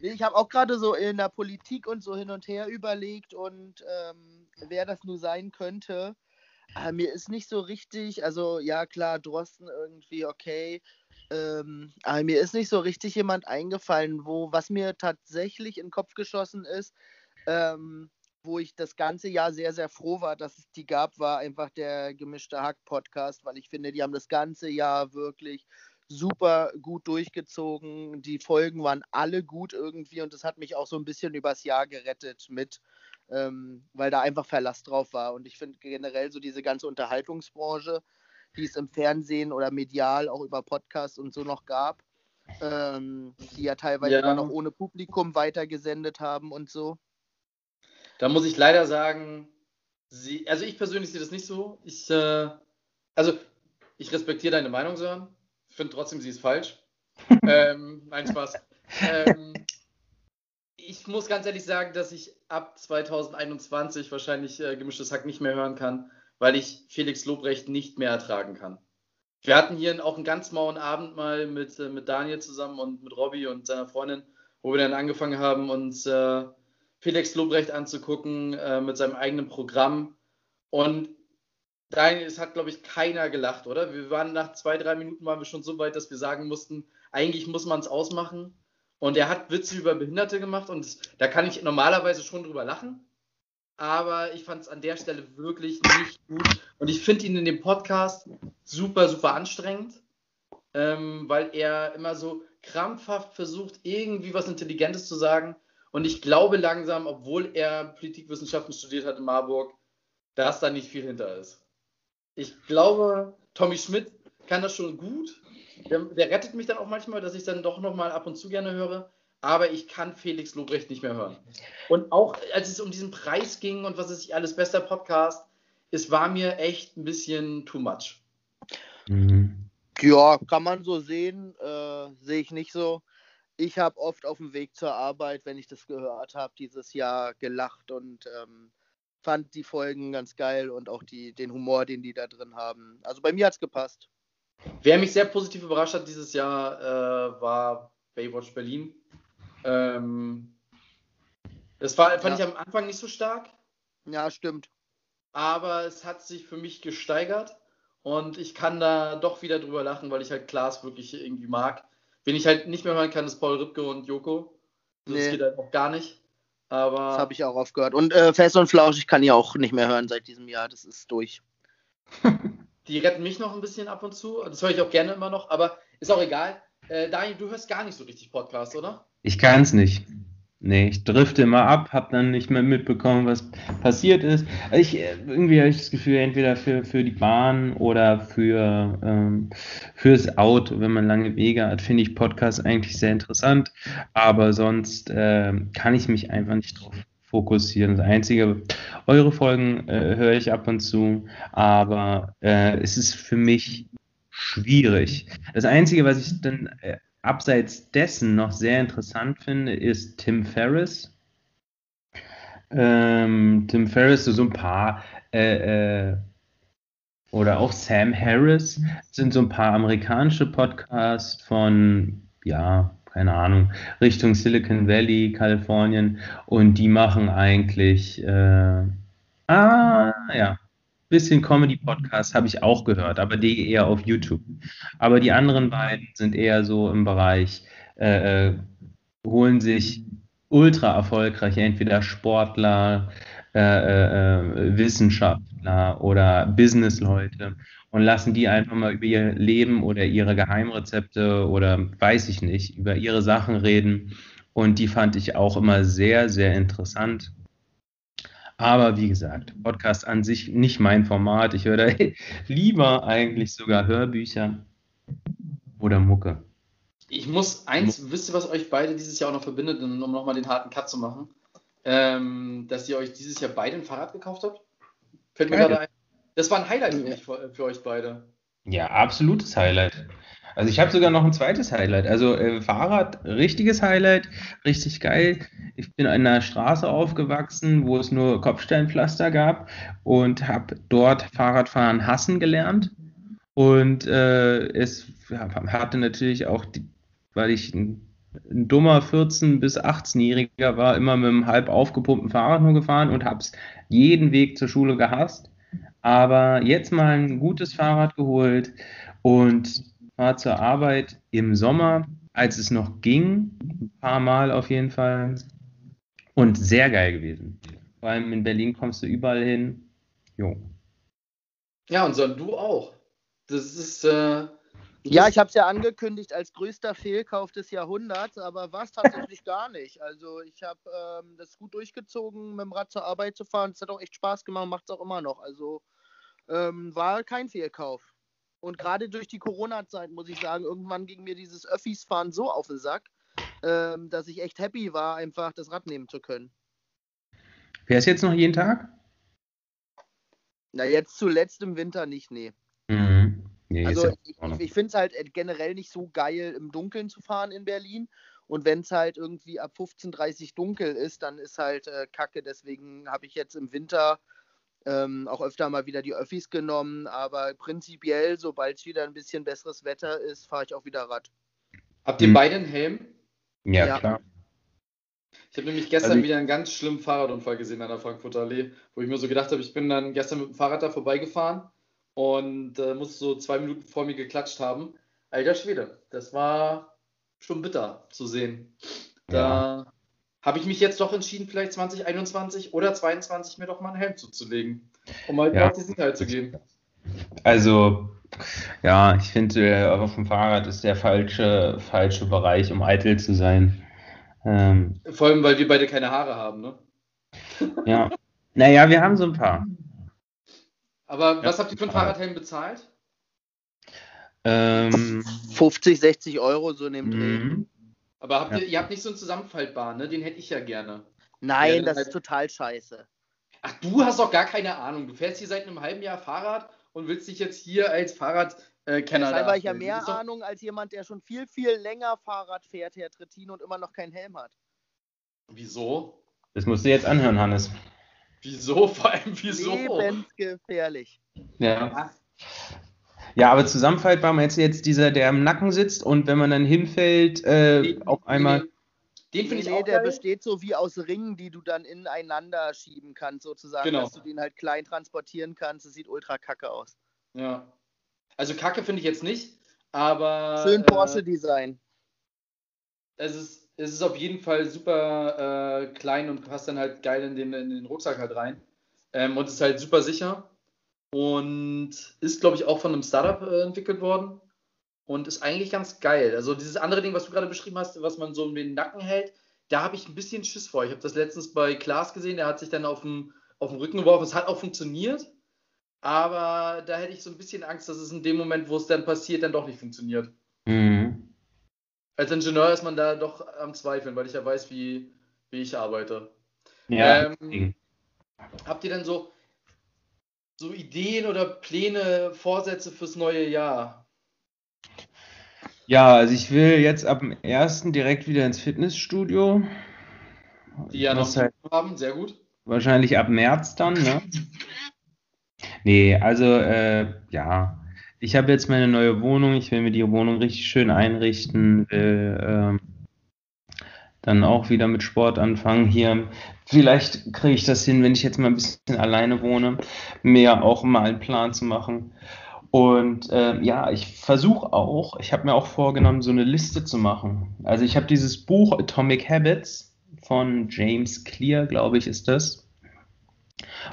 ich habe auch gerade so in der Politik und so hin und her überlegt und ähm, wer das nur sein könnte. Aber mir ist nicht so richtig, also ja klar, Drosten irgendwie okay. Ähm, aber mir ist nicht so richtig jemand eingefallen, wo, was mir tatsächlich in den Kopf geschossen ist, ähm, wo ich das ganze Jahr sehr, sehr froh war, dass es die gab, war einfach der gemischte Hack-Podcast, weil ich finde, die haben das ganze Jahr wirklich super gut durchgezogen. Die Folgen waren alle gut irgendwie und das hat mich auch so ein bisschen übers Jahr gerettet mit, ähm, weil da einfach Verlass drauf war. Und ich finde generell so diese ganze Unterhaltungsbranche, die es im Fernsehen oder medial auch über Podcasts und so noch gab, ähm, die ja teilweise ja. noch ohne Publikum weitergesendet haben und so. Da muss ich leider sagen, sie, also ich persönlich sehe das nicht so. Ich, äh, also ich respektiere deine Meinung, Sören finde trotzdem, sie ist falsch. (laughs) ähm, nein, Spaß. Ähm, ich muss ganz ehrlich sagen, dass ich ab 2021 wahrscheinlich äh, gemischtes Hack nicht mehr hören kann, weil ich Felix Lobrecht nicht mehr ertragen kann. Wir hatten hier auch einen ganz mauen Abend mal mit, äh, mit Daniel zusammen und mit Robby und seiner Freundin, wo wir dann angefangen haben, uns äh, Felix Lobrecht anzugucken äh, mit seinem eigenen Programm. Und Nein, es hat, glaube ich, keiner gelacht, oder? Wir waren nach zwei, drei Minuten waren wir schon so weit, dass wir sagen mussten, eigentlich muss man es ausmachen. Und er hat Witze über Behinderte gemacht und da kann ich normalerweise schon drüber lachen. Aber ich fand es an der Stelle wirklich nicht gut. Und ich finde ihn in dem Podcast super, super anstrengend, ähm, weil er immer so krampfhaft versucht, irgendwie was Intelligentes zu sagen. Und ich glaube langsam, obwohl er Politikwissenschaften studiert hat in Marburg, dass da nicht viel hinter ist. Ich glaube, Tommy Schmidt kann das schon gut. Der, der rettet mich dann auch manchmal, dass ich dann doch nochmal ab und zu gerne höre. Aber ich kann Felix Lobrecht nicht mehr hören. Und auch als es um diesen Preis ging und was ist alles bester Podcast, es war mir echt ein bisschen too much. Mhm. Ja, kann man so sehen, äh, sehe ich nicht so. Ich habe oft auf dem Weg zur Arbeit, wenn ich das gehört habe, dieses Jahr gelacht und ähm, fand die Folgen ganz geil und auch die, den Humor, den die da drin haben. Also bei mir hat es gepasst. Wer mich sehr positiv überrascht hat dieses Jahr, äh, war Baywatch Berlin. Ähm, das war, fand ja. ich am Anfang nicht so stark. Ja, stimmt. aber es hat sich für mich gesteigert und ich kann da doch wieder drüber lachen, weil ich halt Klaas wirklich irgendwie mag. Wen ich halt nicht mehr hören kann, ist Paul Ripke und Joko. Das Nee. geht halt auch gar nicht. Aber Das habe ich auch aufgehört. Und äh, Fest und Flauschig kann ich auch nicht mehr hören seit diesem Jahr. Das ist durch. (laughs) die retten mich noch ein bisschen ab und zu. Das höre ich auch gerne immer noch, aber ist auch egal. Äh, Daniel, du hörst gar nicht so richtig Podcast, oder? Ich kann es nicht. Nee, ich drifte immer ab, habe dann nicht mehr mitbekommen, was passiert ist. Ich, äh, irgendwie habe ich das Gefühl, entweder für, für die Bahn oder für, ähm, fürs Auto, wenn man lange Wege hat, finde ich Podcasts eigentlich sehr interessant. Aber sonst ähm, kann ich mich einfach nicht drauf fokussieren. Das Einzige, eure Folgen äh, höre ich ab und zu, aber äh, es ist für mich schwierig. Das Einzige, was ich dann äh, abseits dessen noch sehr interessant finde, ist Tim Ferriss. Ähm, Tim Ferriss, so ein paar, äh, äh, oder auch Sam Harris, sind so ein paar amerikanische Podcasts von, ja, keine Ahnung, Richtung Silicon Valley, Kalifornien, und die machen eigentlich, äh, ah, ja, bisschen Comedy-Podcast habe ich auch gehört, aber die eher auf YouTube. Aber die anderen beiden sind eher so im Bereich, äh, äh, holen sich ultra erfolgreich entweder Sportler, äh, äh, Wissenschaftler oder Businessleute und lassen die einfach mal über ihr Leben oder ihre Geheimrezepte oder weiß ich nicht, über ihre Sachen reden. Und die fand ich auch immer sehr, sehr interessant. Aber wie gesagt, Podcast an sich nicht mein Format. Ich höre da (laughs) lieber eigentlich sogar Hörbücher oder Mucke. Ich muss eins, wisst ihr, was euch beide dieses Jahr auch noch verbindet, um nochmal den harten Cut zu machen? Ähm, dass ihr euch dieses Jahr beide ein Fahrrad gekauft habt? Fällt mir gerade ein. Das war ein Highlight für, mich, für, für euch beide. Ja, absolutes Highlight. Also ich habe sogar noch ein zweites Highlight. Also äh, Fahrrad, richtiges Highlight, richtig geil. Ich bin an einer Straße aufgewachsen, wo es nur Kopfsteinpflaster gab und habe dort Fahrradfahren hassen gelernt. Und äh, es hatte natürlich auch, die, weil ich ein, ein dummer 14- bis 18-Jähriger war, immer mit einem halb aufgepumpten Fahrrad nur gefahren und habe es jeden Weg zur Schule gehasst. Aber jetzt mal ein gutes Fahrrad geholt und war zur Arbeit im Sommer, als es noch ging, ein paar Mal auf jeden Fall. Und sehr geil gewesen. Vor allem in Berlin kommst du überall hin. Jo. Ja, und so du auch. Das ist. Äh, Ja, ich habe es ja angekündigt als größter Fehlkauf des Jahrhunderts, aber war es tatsächlich (laughs) gar nicht. Also ich habe ähm, das gut durchgezogen, mit dem Rad zur Arbeit zu fahren. Es hat auch echt Spaß gemacht, macht es auch immer noch. Also ähm, war kein Fehlkauf. Und gerade durch die Corona-Zeit muss ich sagen, irgendwann ging mir dieses Öffis-Fahren so auf den Sack, ähm, dass ich echt happy war, einfach das Rad nehmen zu können. Fährst jetzt noch jeden Tag? Na, jetzt zuletzt im Winter nicht, nee. Mhm. Nee, Also ist ich, ich finde es halt generell nicht so geil, im Dunkeln zu fahren in Berlin. Und wenn es halt irgendwie ab 15.30 dunkel ist, dann ist halt äh, Kacke. Deswegen habe ich jetzt im Winter ähm, auch öfter mal wieder die Öffis genommen. Aber prinzipiell, sobald es wieder ein bisschen besseres Wetter ist, fahre ich auch wieder Rad. Habt ihr Hm. beide einen Helm? ja, ja. klar. Ich habe nämlich gestern Also wieder einen ganz schlimmen Fahrradunfall gesehen an der Frankfurter Allee, wo ich mir so gedacht habe, ich bin dann gestern mit dem Fahrrad da vorbeigefahren und äh, muss so zwei Minuten vor mir geklatscht haben. Alter Schwede, das war schon bitter zu sehen. Da habe ich mich jetzt doch entschieden, vielleicht 2021 oder 22 mir doch mal einen Helm zuzulegen, um halt Ja. auf die Sicherheit zu gehen. Also, ja, ich finde, äh, auf dem Fahrrad ist der falsche, falsche Bereich, um eitel zu sein. Ähm, Vor allem, weil wir beide keine Haare haben, ne? ja. Naja, wir haben so ein paar. Aber was Ja. habt ihr für einen Fahrradhelm bezahlt? Ähm, 50, 60 Euro so in dem Dreh. Aber habt Ja. ihr, ihr habt nicht so einen zusammenfaltbaren, ne? Den hätte ich ja gerne. Nein, Ja, das halt- ist total scheiße. Ach, du hast doch gar keine Ahnung. Du fährst hier seit einem halben Jahr Fahrrad und willst dich jetzt hier als Fahrradkenner äh, Deshalb habe ich ja mehr doch- Ahnung als jemand, der schon viel, viel länger Fahrrad fährt, Herr Trittin, und immer noch keinen Helm hat. Wieso? Das musst du jetzt anhören, Hannes. Wieso? (laughs) Vor allem wieso? Lebensgefährlich. Ja. Ja, aber zusammenfaltbar meinst du jetzt dieser, der im Nacken sitzt und wenn man dann hinfällt, äh, Nee, auf einmal. nee. Den finde Nee, ich nee, auch der geil. besteht so wie aus Ringen, die du dann ineinander schieben kannst, sozusagen, Genau. dass du den halt klein transportieren kannst. Das sieht ultra kacke aus. Ja. Also Kacke finde ich jetzt nicht, aber Schön äh, Porsche-Design. es, ist, es ist auf jeden Fall super äh, klein und passt dann halt geil in den, in den Rucksack halt rein. Ähm, und ist halt super sicher und ist, glaube ich, auch von einem Startup äh, entwickelt worden und ist eigentlich ganz geil. Also dieses andere Ding, was du gerade beschrieben hast, was man so um den Nacken hält, da habe ich ein bisschen Schiss vor. Ich habe das letztens bei Klaas gesehen, der hat sich dann auf den, auf den Rücken geworfen. Es hat auch funktioniert, aber da hätte ich so ein bisschen Angst, dass es in dem Moment, wo es dann passiert, dann doch nicht funktioniert. Mhm. Als Ingenieur ist man da doch am Zweifeln, weil ich ja weiß, wie, wie ich arbeite. Ja, Ähm, Habt ihr denn so, so Ideen oder Pläne, Vorsätze fürs neue Jahr? ja, also ich will jetzt ab dem 1. direkt wieder ins Fitnessstudio. Die ja noch halt haben? Sehr gut. wahrscheinlich ab März dann, ne? (laughs) Nee, also äh, ja, ich habe jetzt meine neue Wohnung. Ich will mir die Wohnung richtig schön einrichten, will ähm, dann auch wieder mit Sport anfangen hier. Vielleicht kriege ich das hin, wenn ich jetzt mal ein bisschen alleine wohne, mir auch mal einen Plan zu machen. Und äh, ja, ich versuche auch, ich habe mir auch vorgenommen, so eine Liste zu machen. Also ich habe dieses Buch Atomic Habits von James Clear, glaube ich, ist das.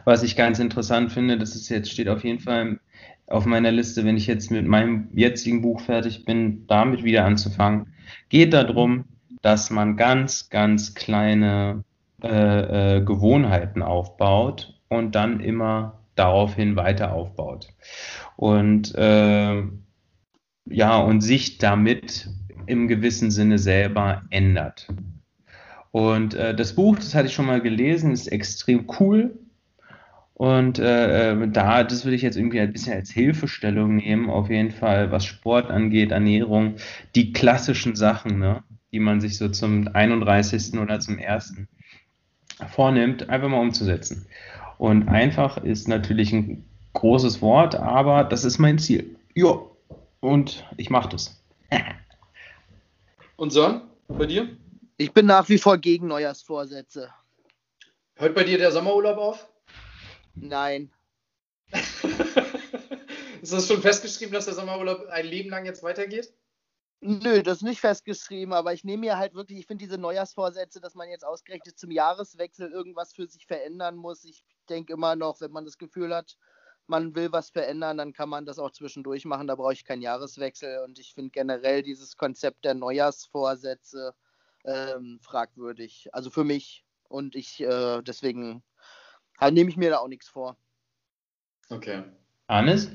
Was ich ganz interessant finde, das ist jetzt, steht auf jeden Fall auf meiner Liste, wenn ich jetzt mit meinem jetzigen Buch fertig bin, damit wieder anzufangen. Geht darum, dass man ganz, ganz kleine äh, äh, Gewohnheiten aufbaut und dann immer daraufhin weiter aufbaut. Und äh, ja, und sich damit im gewissen Sinne selber ändert. Und äh, das Buch, das hatte ich schon mal gelesen, ist extrem cool. Und äh, äh, da, das würde ich jetzt irgendwie ein bisschen als Hilfestellung nehmen, auf jeden Fall, was Sport angeht, Ernährung, die klassischen Sachen, ne, die man sich so zum 31. oder zum 1. vornimmt, einfach mal umzusetzen. Und einfach ist natürlich ein großes Wort, aber das ist mein Ziel. Jo, und ich mache das. Und Son, bei dir? Ich bin nach wie vor gegen Neujahrsvorsätze. Hört bei dir der Sommerurlaub auf? Nein. (laughs) ist das schon festgeschrieben, dass der Sommerurlaub ein Leben lang jetzt weitergeht? Nö, das ist nicht festgeschrieben, aber ich nehme mir halt wirklich, ich finde diese Neujahrsvorsätze, dass man jetzt ausgerechnet zum Jahreswechsel irgendwas für sich verändern muss. Ich denke immer noch, wenn man das Gefühl hat, man will was verändern, dann kann man das auch zwischendurch machen, da brauche ich keinen Jahreswechsel. Und ich finde generell dieses Konzept der Neujahrsvorsätze ähm, fragwürdig. Also für mich. Und ich, äh, deswegen halt, nehme ich mir da auch nichts vor. Okay. Hannes?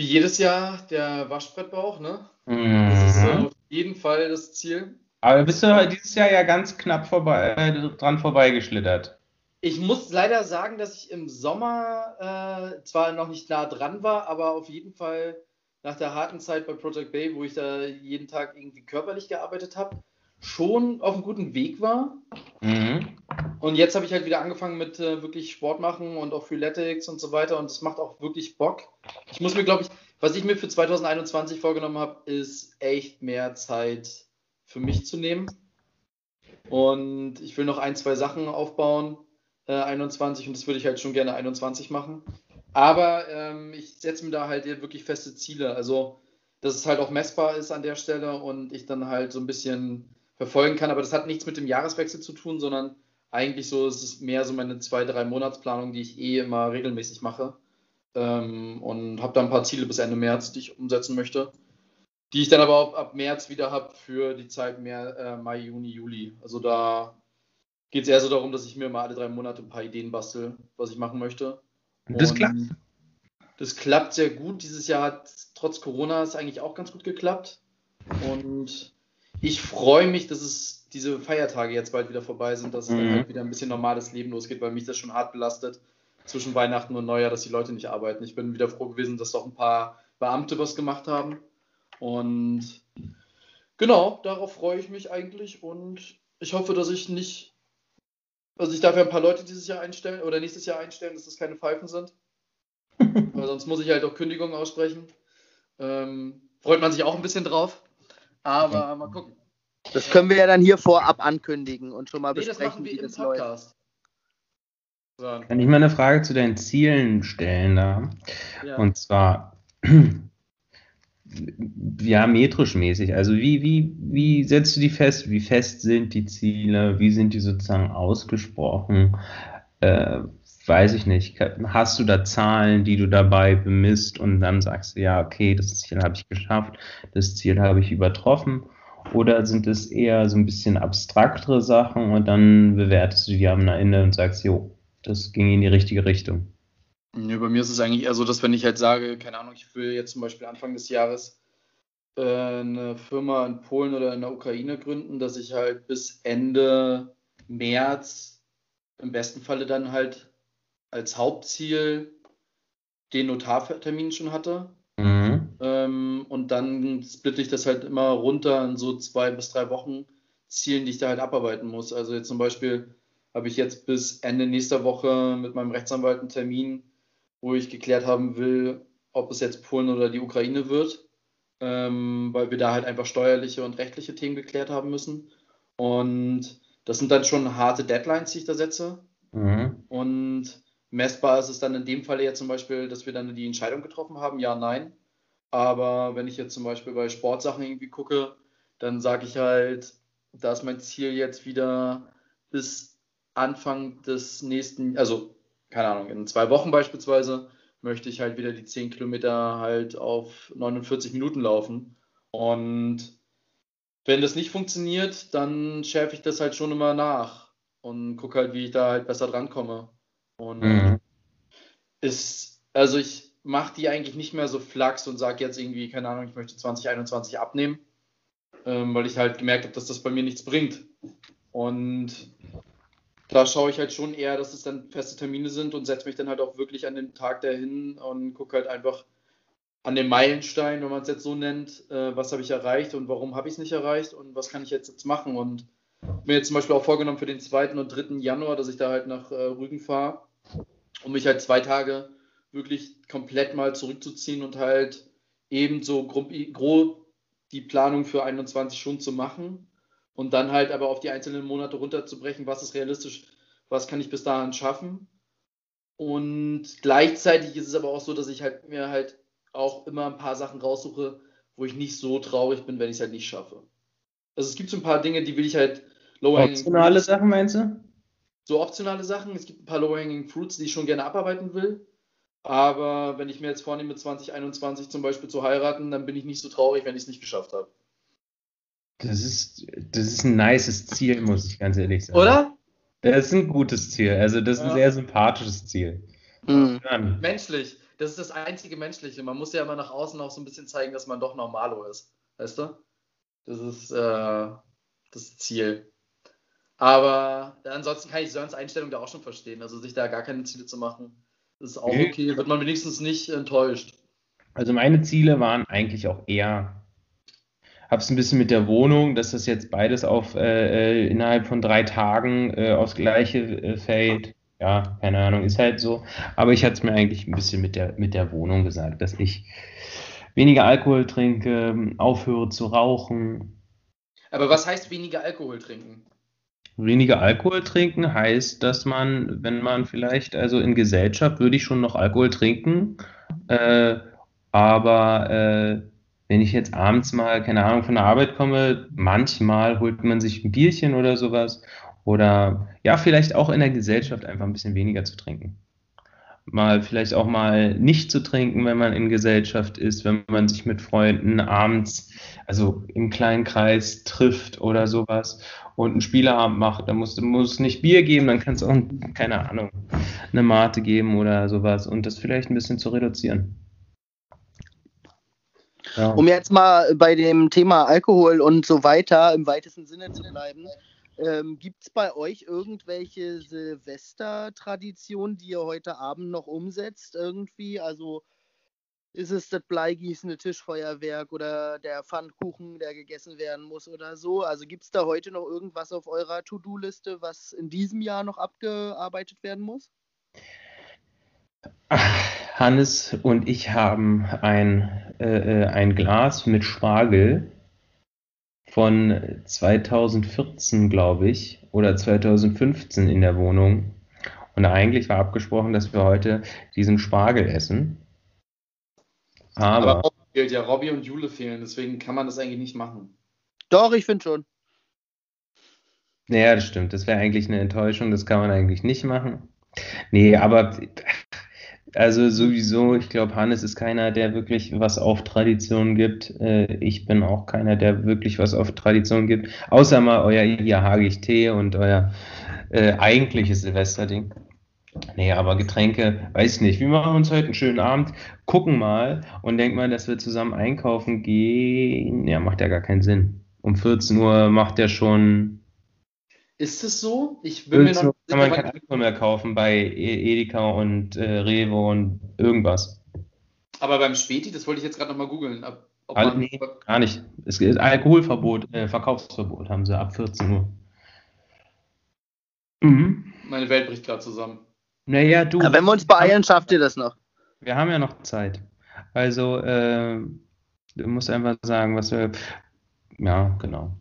Wie jedes Jahr der Waschbrettbauch, ne? Das Mhm. ist äh, auf jeden Fall das Ziel. Aber bist du dieses Jahr ja ganz knapp vorbei, äh, dran vorbeigeschlittert. Ich muss leider sagen, dass ich im Sommer äh, zwar noch nicht nah dran war, aber auf jeden Fall nach der harten Zeit bei Project Bay, wo ich da jeden Tag irgendwie körperlich gearbeitet habe, schon auf einem guten Weg war. Mhm. Und jetzt habe ich halt wieder angefangen mit äh, wirklich Sport machen und auch Freeletics und so weiter. Und das macht auch wirklich Bock. Ich muss mir, glaube ich, was ich mir für 2021 vorgenommen habe, ist echt mehr Zeit für mich zu nehmen. Und ich will noch ein, zwei Sachen aufbauen, äh, 21, und das würde ich halt schon gerne 21 machen. Aber ähm, ich setze mir da halt wirklich feste Ziele. Also, dass es halt auch messbar ist an der Stelle und ich dann halt so ein bisschen verfolgen kann. Aber das hat nichts mit dem Jahreswechsel zu tun, sondern eigentlich so ist es mehr so meine zwei, drei Monatsplanung, die ich eh immer regelmäßig mache. Ähm, und habe da ein paar Ziele bis Ende März, die ich umsetzen möchte. Die ich dann aber auch ab März wieder habe für die Zeit mehr äh, Mai, Juni, Juli. Also da geht es eher so darum, dass ich mir mal alle drei Monate ein paar Ideen bastel, was ich machen möchte. Und das klappt. Das klappt sehr gut. Dieses Jahr hat trotz Corona es eigentlich auch ganz gut geklappt. Und ich freue mich, dass es diese Feiertage jetzt bald wieder vorbei sind, dass es dann Mhm. halt wieder ein bisschen normales Leben losgeht, weil mich das schon hart belastet zwischen Weihnachten und Neujahr, dass die Leute nicht arbeiten. Ich bin wieder froh gewesen, dass doch ein paar Beamte was gemacht haben. Und genau, darauf freue ich mich eigentlich und ich hoffe, dass ich nicht, also ich darf ja ein paar Leute dieses Jahr einstellen oder nächstes Jahr einstellen, dass das keine Pfeifen sind. (laughs) Weil sonst muss ich halt auch Kündigungen aussprechen. Ähm, freut man sich auch ein bisschen drauf. Aber mal gucken. Das können wir ja dann hier vorab ankündigen und schon mal Nee, das besprechen, wir wie das läuft. So, Kann ich mal eine Frage zu deinen Zielen stellen da? ja. Und zwar, (clears throat) ja, metrisch mäßig. Also wie, wie, wie setzt du die fest? Wie fest sind die Ziele? Wie sind die sozusagen ausgesprochen? Äh, weiß ich nicht. Hast du da Zahlen, die du dabei bemisst und dann sagst du, ja, okay, das Ziel habe ich geschafft, das Ziel habe ich übertroffen? Oder sind es eher so ein bisschen abstraktere Sachen und dann bewertest du die am Ende und sagst, jo, das ging in die richtige Richtung? Nee, bei mir ist es eigentlich eher so, dass wenn ich halt sage, keine Ahnung, ich will jetzt zum Beispiel Anfang des Jahres äh, eine Firma in Polen oder in der Ukraine gründen, dass ich halt bis Ende März im besten Falle dann halt als Hauptziel den Notartermin schon hatte. Mhm. Ähm, und dann splitte ich das halt immer runter in so zwei bis drei Wochen Zielen, die ich da halt abarbeiten muss. Also jetzt zum Beispiel habe ich jetzt bis Ende nächster Woche mit meinem Rechtsanwalt einen Termin, wo ich geklärt haben will, ob es jetzt Polen oder die Ukraine wird, ähm, weil wir da halt einfach steuerliche und rechtliche Themen geklärt haben müssen. Und das sind dann schon harte Deadlines, die ich da setze. Mhm. Und messbar ist es dann in dem Fall jetzt zum Beispiel, dass wir dann die Entscheidung getroffen haben, ja, nein. Aber wenn ich jetzt zum Beispiel bei Sportsachen irgendwie gucke, dann sage ich halt, da ist mein Ziel jetzt wieder bis Anfang des nächsten, also keine Ahnung, in zwei Wochen beispielsweise, möchte ich halt wieder die 10 Kilometer halt auf 49 Minuten laufen. Und wenn das nicht funktioniert, dann schärfe ich das halt schon immer nach und gucke halt, wie ich da halt besser drankomme. Und Mhm. ist, also ich mache die eigentlich nicht mehr so flachs und sage jetzt irgendwie, keine Ahnung, ich möchte 2021 abnehmen, ähm, weil ich halt gemerkt habe, dass das bei mir nichts bringt. Und da schaue ich halt schon eher, dass es dann feste Termine sind und setze mich dann halt auch wirklich an den Tag dahin und gucke halt einfach an den Meilenstein, wenn man es jetzt so nennt, äh, was habe ich erreicht und warum habe ich es nicht erreicht und was kann ich jetzt, jetzt machen. Und mir jetzt zum Beispiel auch vorgenommen für den 2. und 3. Januar, dass ich da halt nach äh, Rügen fahre, um mich halt zwei Tage wirklich komplett mal zurückzuziehen und halt eben so grob, grob die Planung für 21 Stunden zu machen und dann halt aber auf die einzelnen Monate runterzubrechen, was ist realistisch, was kann ich bis dahin schaffen. Und gleichzeitig ist es aber auch so, dass ich halt mir halt auch immer ein paar Sachen raussuche, wo ich nicht so traurig bin, wenn ich es halt nicht schaffe. Also es gibt so ein paar Dinge, die will ich halt lower Optionale Sachen meinst du? So optionale Sachen. Es gibt ein paar Low-Hanging Fruits, die ich schon gerne abarbeiten will. Aber wenn ich mir jetzt vornehme, 2021 zum Beispiel zu heiraten, dann bin ich nicht so traurig, wenn ich es nicht geschafft habe. Das ist, das ist ein nices Ziel, muss ich ganz ehrlich sagen. Oder? Das ist ein gutes Ziel. Also, das ist ein Ja. sehr sympathisches Ziel. Mhm. Menschlich. Das ist das einzige Menschliche. Man muss ja immer nach außen auch so ein bisschen zeigen, dass man doch normalo ist. Weißt du? Das ist äh, das Ziel. Aber ansonsten kann ich Sörens Einstellung da auch schon verstehen. Also sich da gar keine Ziele zu machen, ist auch okay. Wird man wenigstens nicht enttäuscht. also meine Ziele waren eigentlich auch eher, hab's ein bisschen mit der Wohnung, dass das jetzt beides auf äh, äh, innerhalb von drei Tagen äh, aufs Gleiche äh, fällt. Ja, keine Ahnung, ist halt so. Aber ich hatte es mir eigentlich ein bisschen mit der, mit der Wohnung gesagt, dass ich weniger Alkohol trinke, aufhöre zu rauchen. Aber was heißt weniger Alkohol trinken? Weniger Alkohol trinken heißt, dass man, wenn man vielleicht, also in Gesellschaft würde ich schon noch Alkohol trinken, äh, aber äh, wenn ich jetzt abends mal, keine Ahnung, von der Arbeit komme, manchmal holt man sich ein Bierchen oder sowas oder ja, vielleicht auch in der Gesellschaft einfach ein bisschen weniger zu trinken. Mal vielleicht auch mal nicht zu trinken, wenn man in Gesellschaft ist, wenn man sich mit Freunden abends, also im kleinen Kreis trifft oder sowas und einen Spieleabend macht, dann muss, muss es nicht Bier geben, dann kann es auch, keine Ahnung, eine Mate geben oder sowas und das vielleicht ein bisschen zu reduzieren. Ja. Um jetzt mal bei dem Thema Alkohol und so weiter im weitesten Sinne zu bleiben, ähm, gibt es bei euch irgendwelche Silvestertraditionen, die ihr heute Abend noch umsetzt irgendwie? Also ist es das bleigießende Tischfeuerwerk oder der Pfannkuchen, der gegessen werden muss oder so? Also gibt es da heute noch irgendwas auf eurer To-Do-Liste, was in diesem Jahr noch abgearbeitet werden muss? Hannes und ich haben ein, äh, äh, ein Glas mit Spargel von 2014, glaube ich, oder 2015 in der Wohnung. Und eigentlich war abgesprochen, dass wir heute diesen Spargel essen. Aber, Aber, Robby fehlt ja, Robby und Jule fehlen, deswegen kann man das eigentlich nicht machen. Doch, ich finde schon. naja, das stimmt. Das wäre eigentlich eine Enttäuschung. Das kann man eigentlich nicht machen. Nee, aber also sowieso, ich glaube, Hannes ist keiner, der wirklich was auf Tradition gibt. Äh, ich bin auch keiner, der wirklich was auf Tradition gibt. Außer mal euer hier hagig Tee und euer äh, eigentliches Silvesterding. Nee, aber Getränke, weiß nicht. Wir machen uns heute einen schönen Abend, gucken mal und denken mal, dass wir zusammen einkaufen gehen. Ja, macht ja gar keinen Sinn. Um 14 Uhr macht ja schon. Ist es so? Ich bin mir 14 noch kann man kein Alkohol mehr kaufen bei E- Edeka und äh, Rewe und irgendwas. aber beim Späti, das wollte ich jetzt gerade nochmal googeln. Man, nee, gar nicht. Es ist Alkoholverbot, äh, Verkaufsverbot haben sie ab 14 Uhr. Mhm. Meine Welt bricht gerade zusammen. Naja, du. Aber wenn wir uns beeilen, schafft ihr das noch. Wir haben ja noch Zeit. Also, äh, du musst einfach sagen, was wir. Ja, genau.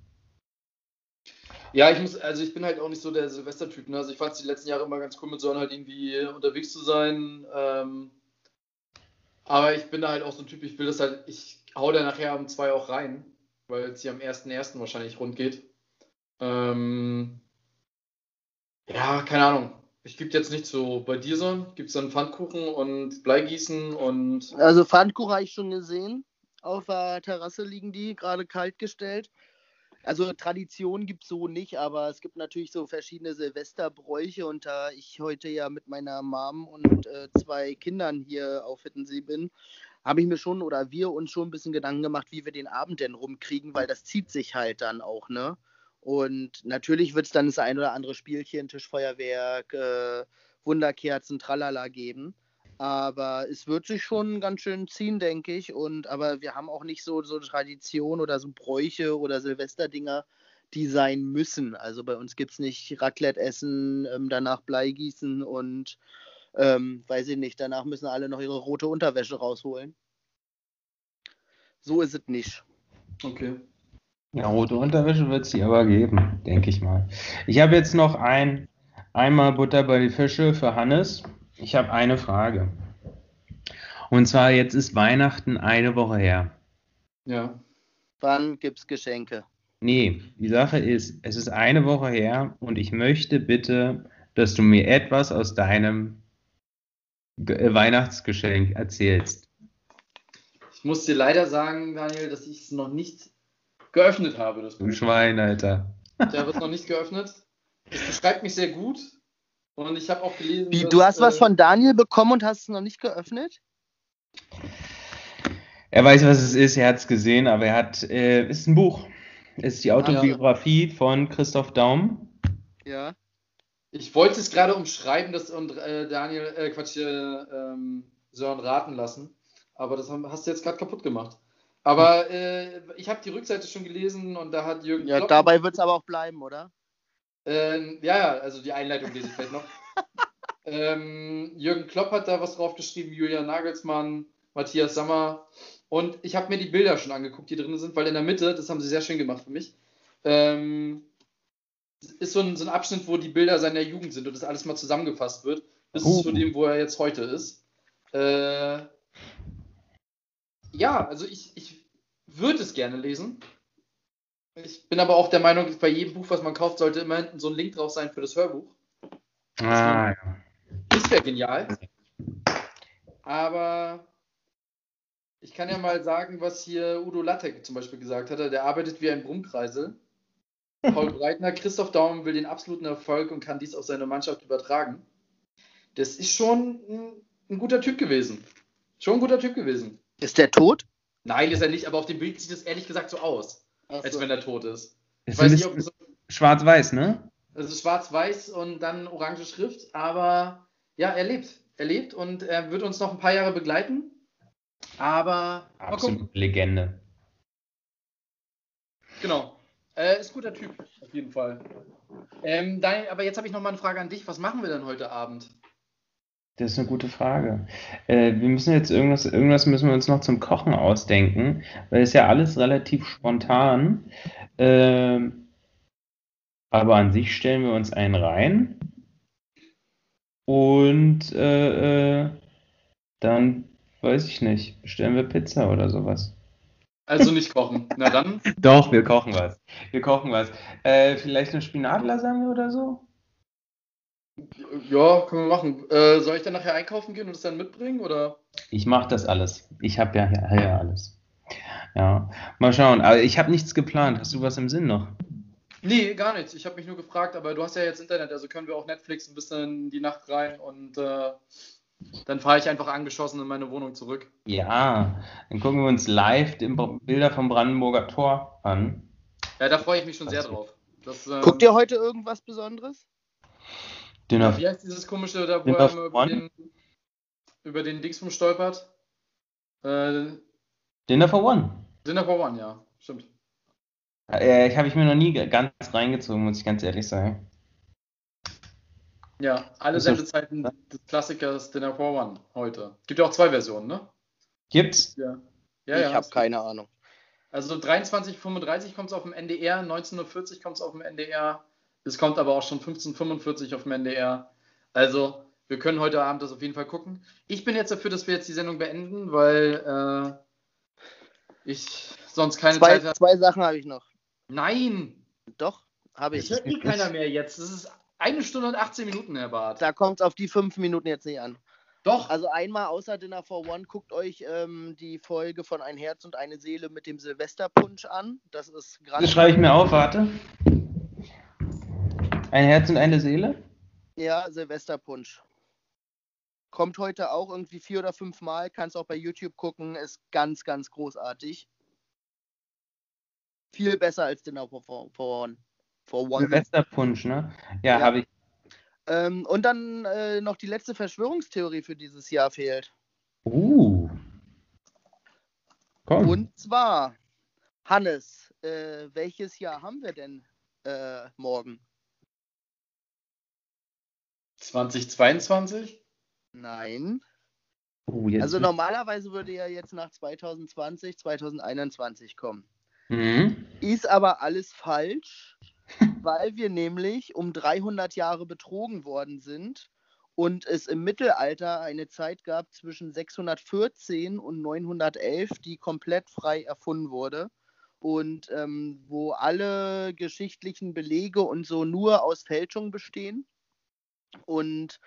Ja, ich muss, also ich bin halt auch nicht so der Silvestertyp. Ne? Also ich fand es die letzten Jahre immer ganz cool, mit Sören halt irgendwie unterwegs zu sein. Ähm, aber ich bin da halt auch so ein Typ, ich will das halt, ich hau da nachher um zwei auch rein, weil es hier am 1.1. wahrscheinlich rund geht. Ähm, ja, keine Ahnung. Ich gibt jetzt nicht so bei dir so. Gibt es dann Pfannkuchen und Bleigießen und Also Pfannkuchen habe ich schon gesehen. Auf der Terrasse liegen die, gerade kalt gestellt. Also Tradition gibt es so nicht, aber es gibt natürlich so verschiedene Silvesterbräuche und da ich heute ja mit meiner Mom und äh, zwei Kindern hier auf Hittensee bin, habe ich mir schon oder wir uns schon ein bisschen Gedanken gemacht, wie wir den Abend denn rumkriegen, weil das zieht sich halt dann auch, ne? Und natürlich wird es dann das ein oder andere Spielchen, Tischfeuerwerk, äh, Wunderkerzen, Tralala geben. Aber es wird sich schon ganz schön ziehen, denke ich. Und aber wir haben auch nicht so, so Tradition oder so Bräuche oder Silvesterdinger, die sein müssen. Also bei uns gibt es nicht Raclette essen, ähm, danach Bleigießen und ähm, weiß ich nicht, danach müssen alle noch ihre rote Unterwäsche rausholen. So ist es nicht. okay. Ja, rote Unterwäsche wird es die aber geben, denke ich mal. Ich habe jetzt noch ein, einmal Butter bei die Fische für Hannes. Ich habe eine Frage. Und zwar, jetzt ist Weihnachten eine Woche her. Ja. Wann gibt's Geschenke? Nee, die Sache ist, es ist eine Woche her und ich möchte bitte, dass du mir etwas aus deinem Ge- äh, Weihnachtsgeschenk erzählst. Ich muss dir leider sagen, Daniel, dass ich es noch nicht geöffnet habe, das Du. Schwein, Alter. Der wird noch nicht geöffnet. Es beschreibt mich sehr gut. Und ich habe auch gelesen. Wie, dass, du hast was äh, von Daniel bekommen und hast es noch nicht geöffnet? Er weiß, was es ist, er hat es gesehen, aber er hat, äh, ist ein Buch. Es ist die Autobiografie von Christoph Daum. Ja. Ich wollte es gerade umschreiben, das und äh, Daniel, äh, Quatsch, äh, ähm, Sören raten lassen. Aber das haben, hast du jetzt gerade kaputt gemacht. Aber äh, ich habe die Rückseite schon gelesen und da hat Jürgen Ja, Klopp- dabei wird es aber auch bleiben, oder? Ähm, ja, ja, also die Einleitung lese ich vielleicht noch. (laughs) ähm, Jürgen Klopp hat da was drauf geschrieben, Julian Nagelsmann, Matthias Sammer. Und ich habe mir die Bilder schon angeguckt, die drin sind, weil in der Mitte, das haben sie sehr schön gemacht für mich, ähm, ist so ein, so ein Abschnitt, wo die Bilder seiner Jugend sind und das alles mal zusammengefasst wird, bis Oh. zu dem, wo er jetzt heute ist. Äh, ja, also ich, ich würde es gerne lesen. Ich bin aber auch der Meinung, bei jedem Buch, was man kauft, sollte immer hinten so ein Link drauf sein für das Hörbuch. Ah, ja. Das wäre genial. Aber ich kann ja mal sagen, was hier Udo Lattek zum Beispiel gesagt hat. Der arbeitet wie ein Brummkreisel. Paul (laughs) Breitner, Christoph Daum will den absoluten Erfolg und kann dies auf seine Mannschaft übertragen. Das ist schon ein, ein guter Typ gewesen. Schon ein guter Typ gewesen. Ist der tot? Nein, ist er nicht, aber auf dem Bild sieht es ehrlich gesagt so aus, Ach als so. wenn er tot ist. Ich Ist weiß nicht, ob das schwarz-weiß, ne? Also schwarz-weiß und dann orange Schrift, aber ja, er lebt. Er lebt und er wird uns noch ein paar Jahre begleiten. Aber mal gucken. Absolut Legende. Genau. Äh, ist ein guter Typ, auf jeden Fall. Ähm, Daniel, aber jetzt habe ich noch mal eine Frage an dich. Was machen wir denn heute Abend? Das ist eine gute Frage. Äh, wir müssen jetzt irgendwas, irgendwas müssen wir uns noch zum Kochen ausdenken, weil es ja alles relativ spontan. Ähm, aber an sich stellen wir uns einen rein und äh, äh, dann weiß ich nicht, bestellen wir Pizza oder sowas. Also nicht kochen. Na dann. (laughs) Doch, wir kochen was. Wir kochen was. Äh, vielleicht eine Spinatlasagne oder so? Ja, können wir machen. Äh, soll ich dann nachher einkaufen gehen und es dann mitbringen? Oder? Ich mache das alles. Ich habe ja, ja, ja alles. Ja, mal schauen. Aber ich habe nichts geplant. Hast du was im Sinn noch? Nee, gar nichts. Ich habe mich nur gefragt, aber du hast ja jetzt Internet, also können wir auch Netflix ein bisschen in die Nacht rein und äh, dann fahre ich einfach angeschossen in meine Wohnung zurück. Ja, dann gucken wir uns live die Bilder vom Brandenburger Tor an. Ja, da freue ich mich schon sehr drauf. Das, ähm, Guckt ihr heute irgendwas Besonderes? Dinner, Wie heißt dieses komische, da wo er über den, über den Dingsbum stolpert? Äh, Dinner for One. Dinner for One, ja, stimmt. Äh, ich habe ich mir noch nie ganz reingezogen, muss ich ganz ehrlich sagen. Ja, alle Sendezeiten des Klassikers Dinner for One heute. Gibt ja auch zwei Versionen, ne? Gibt's? Ja. Ja, ich ja. habe keine Ahnung. Also 23.35 kommt es auf dem NDR, 19.40 Uhr kommt es auf dem NDR. Es kommt aber auch schon 15.45 Uhr auf dem NDR. Also, wir können heute Abend das auf jeden Fall gucken. Ich bin jetzt dafür, dass wir jetzt die Sendung beenden, weil äh, ich sonst keine Zwei, Zeit habe. zwei Sachen habe ich noch. Nein! Doch, habe Das ich. hört eh (laughs) keiner mehr jetzt. Das ist eine Stunde und 18 Minuten, Herr Barth. Da kommt es auf die fünf Minuten jetzt nicht an. Doch! Also einmal außer Dinner for One, guckt euch ähm, die Folge von Ein Herz und eine Seele mit dem Silvesterpunsch an. Das ist gerade. Das schreibe ich mir auf, warte. Ein Herz und eine Seele? Ja, Silvesterpunsch. Kommt heute auch irgendwie vier oder fünf Mal. Kannst auch bei YouTube gucken. Ist ganz, ganz großartig. Viel besser als Dinner for, for, for One. For One. Silvesterpunsch, ne? Ja, Ja. habe ich. Ähm, und dann äh, noch die letzte Verschwörungstheorie für dieses Jahr fehlt. Uh. Komm. Und zwar, Hannes, äh, welches Jahr haben wir denn äh, morgen? 2022? Nein. Oh, jetzt Also normalerweise würde ja jetzt nach 2020, 2021 kommen. Mhm. Ist aber alles falsch, (laughs) weil wir nämlich um 300 Jahre betrogen worden sind und es im Mittelalter eine Zeit gab zwischen 614 und 911, die komplett frei erfunden wurde und ähm, wo alle geschichtlichen Belege und so nur aus Fälschung bestehen. Und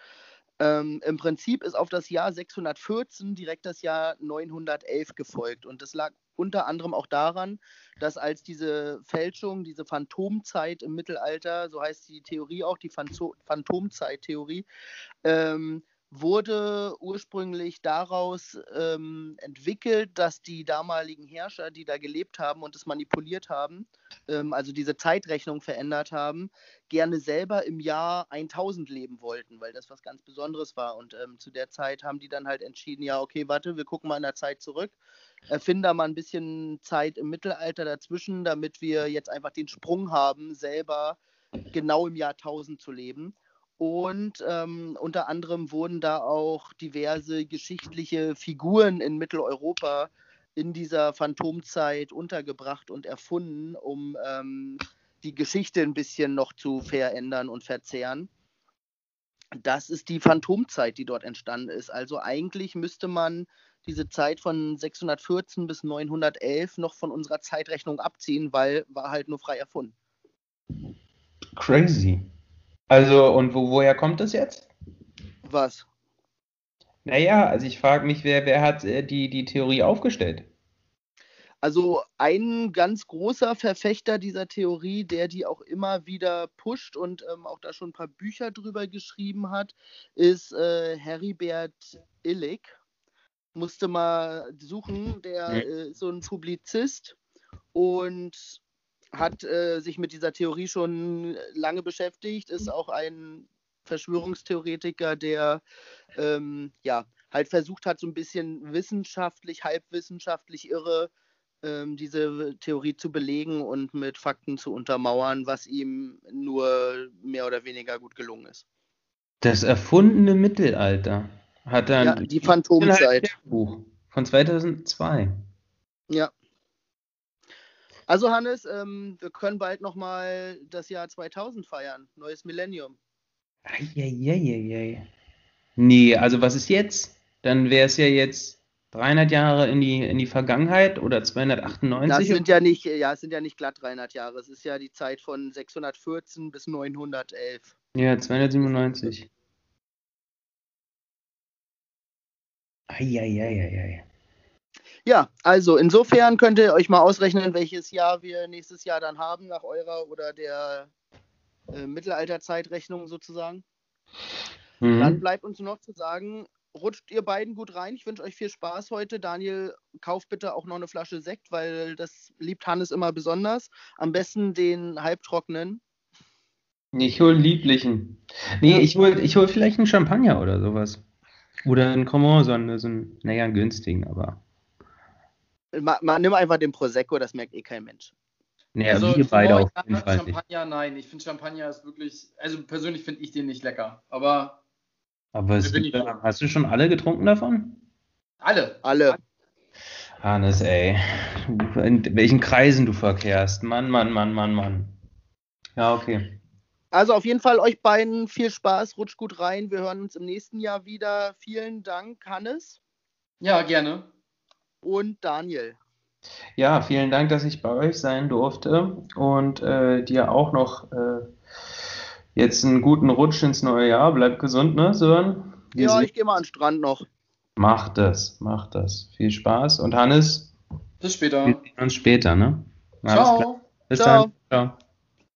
ähm, im Prinzip ist auf das Jahr 614 direkt das Jahr 911 gefolgt. Und das lag unter anderem auch daran, dass als diese Fälschung, diese Phantomzeit im Mittelalter, so heißt die Theorie auch, die Phanto- Phantomzeit-Theorie, ähm, wurde ursprünglich daraus ähm, entwickelt, dass die damaligen Herrscher, die da gelebt haben und es manipuliert haben, ähm, also diese Zeitrechnung verändert haben, gerne selber im Jahr 1000 leben wollten, weil das was ganz Besonderes war. Und ähm, zu der Zeit haben die dann halt entschieden, ja, okay, warte, wir gucken mal in der Zeit zurück, erfinden da mal ein bisschen Zeit im Mittelalter dazwischen, damit wir jetzt einfach den Sprung haben, selber genau im Jahr 1000 zu leben. Und ähm, unter anderem wurden da auch diverse geschichtliche Figuren in Mitteleuropa in dieser Phantomzeit untergebracht und erfunden, um ähm, die Geschichte ein bisschen noch zu verändern und verzehren. Das ist die Phantomzeit, die dort entstanden ist. Also eigentlich müsste man diese Zeit von 614 bis 911 noch von unserer Zeitrechnung abziehen, weil war halt nur frei erfunden. Crazy. Also, und wo, woher kommt das jetzt? Was? Naja, also ich frage mich, wer, wer hat äh, die, die Theorie aufgestellt? Also ein ganz großer Verfechter dieser Theorie, der die auch immer wieder pusht und ähm, auch da schon ein paar Bücher drüber geschrieben hat, ist äh, Heribert Illig. Musste mal suchen, der Mhm. äh, ist so ein Publizist und hat äh, sich mit dieser Theorie schon lange beschäftigt, ist auch ein Verschwörungstheoretiker, der ähm, ja halt versucht hat, so ein bisschen wissenschaftlich, halbwissenschaftlich irre ähm, diese Theorie zu belegen und mit Fakten zu untermauern, was ihm nur mehr oder weniger gut gelungen ist. Das erfundene Mittelalter. Hat dann Ja, die Phantomzeit. Buch von 2002. Ja. Also Hannes, ähm, wir können bald nochmal das Jahr 2000 feiern. Neues Millennium. Eieieiei. Nee, also was ist jetzt? Dann wäre es ja jetzt 300 Jahre in die, in die Vergangenheit oder Das 298. sind ja nicht, ja, es sind ja nicht glatt 300 Jahre. Es ist ja die Zeit von 614 bis 911. Ja, 297. Eieieiei. Ja, also insofern könnt ihr euch mal ausrechnen, welches Jahr wir nächstes Jahr dann haben, nach eurer oder der äh, Mittelalterzeitrechnung sozusagen. Dann Mhm. bleibt uns nur noch zu sagen, rutscht ihr beiden gut rein. Ich wünsche euch viel Spaß heute. Daniel, kauf bitte auch noch eine Flasche Sekt, weil das liebt Hannes immer besonders. Am besten den halbtrockenen. Ich hole einen lieblichen. Nee, ich hole ich hol vielleicht einen Champagner oder sowas. Oder einen Cremant, so einen, so einen, naja, einen günstigen, aber. Ma, ma, nimm einfach den Prosecco, das merkt eh kein Mensch. Naja, also, wir beide auf jeden Fall nicht. Champagner, nein. Ich finde Champagner ist wirklich, also persönlich finde ich den nicht lecker. Aber Aber gibt, hast du schon alle getrunken davon? alle. Alle. Hannes, ey. In welchen Kreisen du verkehrst. Mann, Mann, Mann, Mann, Mann. Ja, okay. Also auf jeden Fall euch beiden viel Spaß, rutscht gut rein. Wir hören uns im nächsten Jahr wieder. Vielen Dank, Hannes Ja, gerne. Und Daniel. Ja, vielen Dank, dass ich bei euch sein durfte und äh, dir auch noch äh, jetzt einen guten Rutsch ins neue Jahr. Bleib gesund, ne, Sören? Wir Ja, ich gehe mal an den Strand noch. Mach das, mach das. Viel Spaß. Und Hannes, Bis später. wir sehen uns später, ne? Alles Ciao. klar. Bis Ciao. dann. Ciao.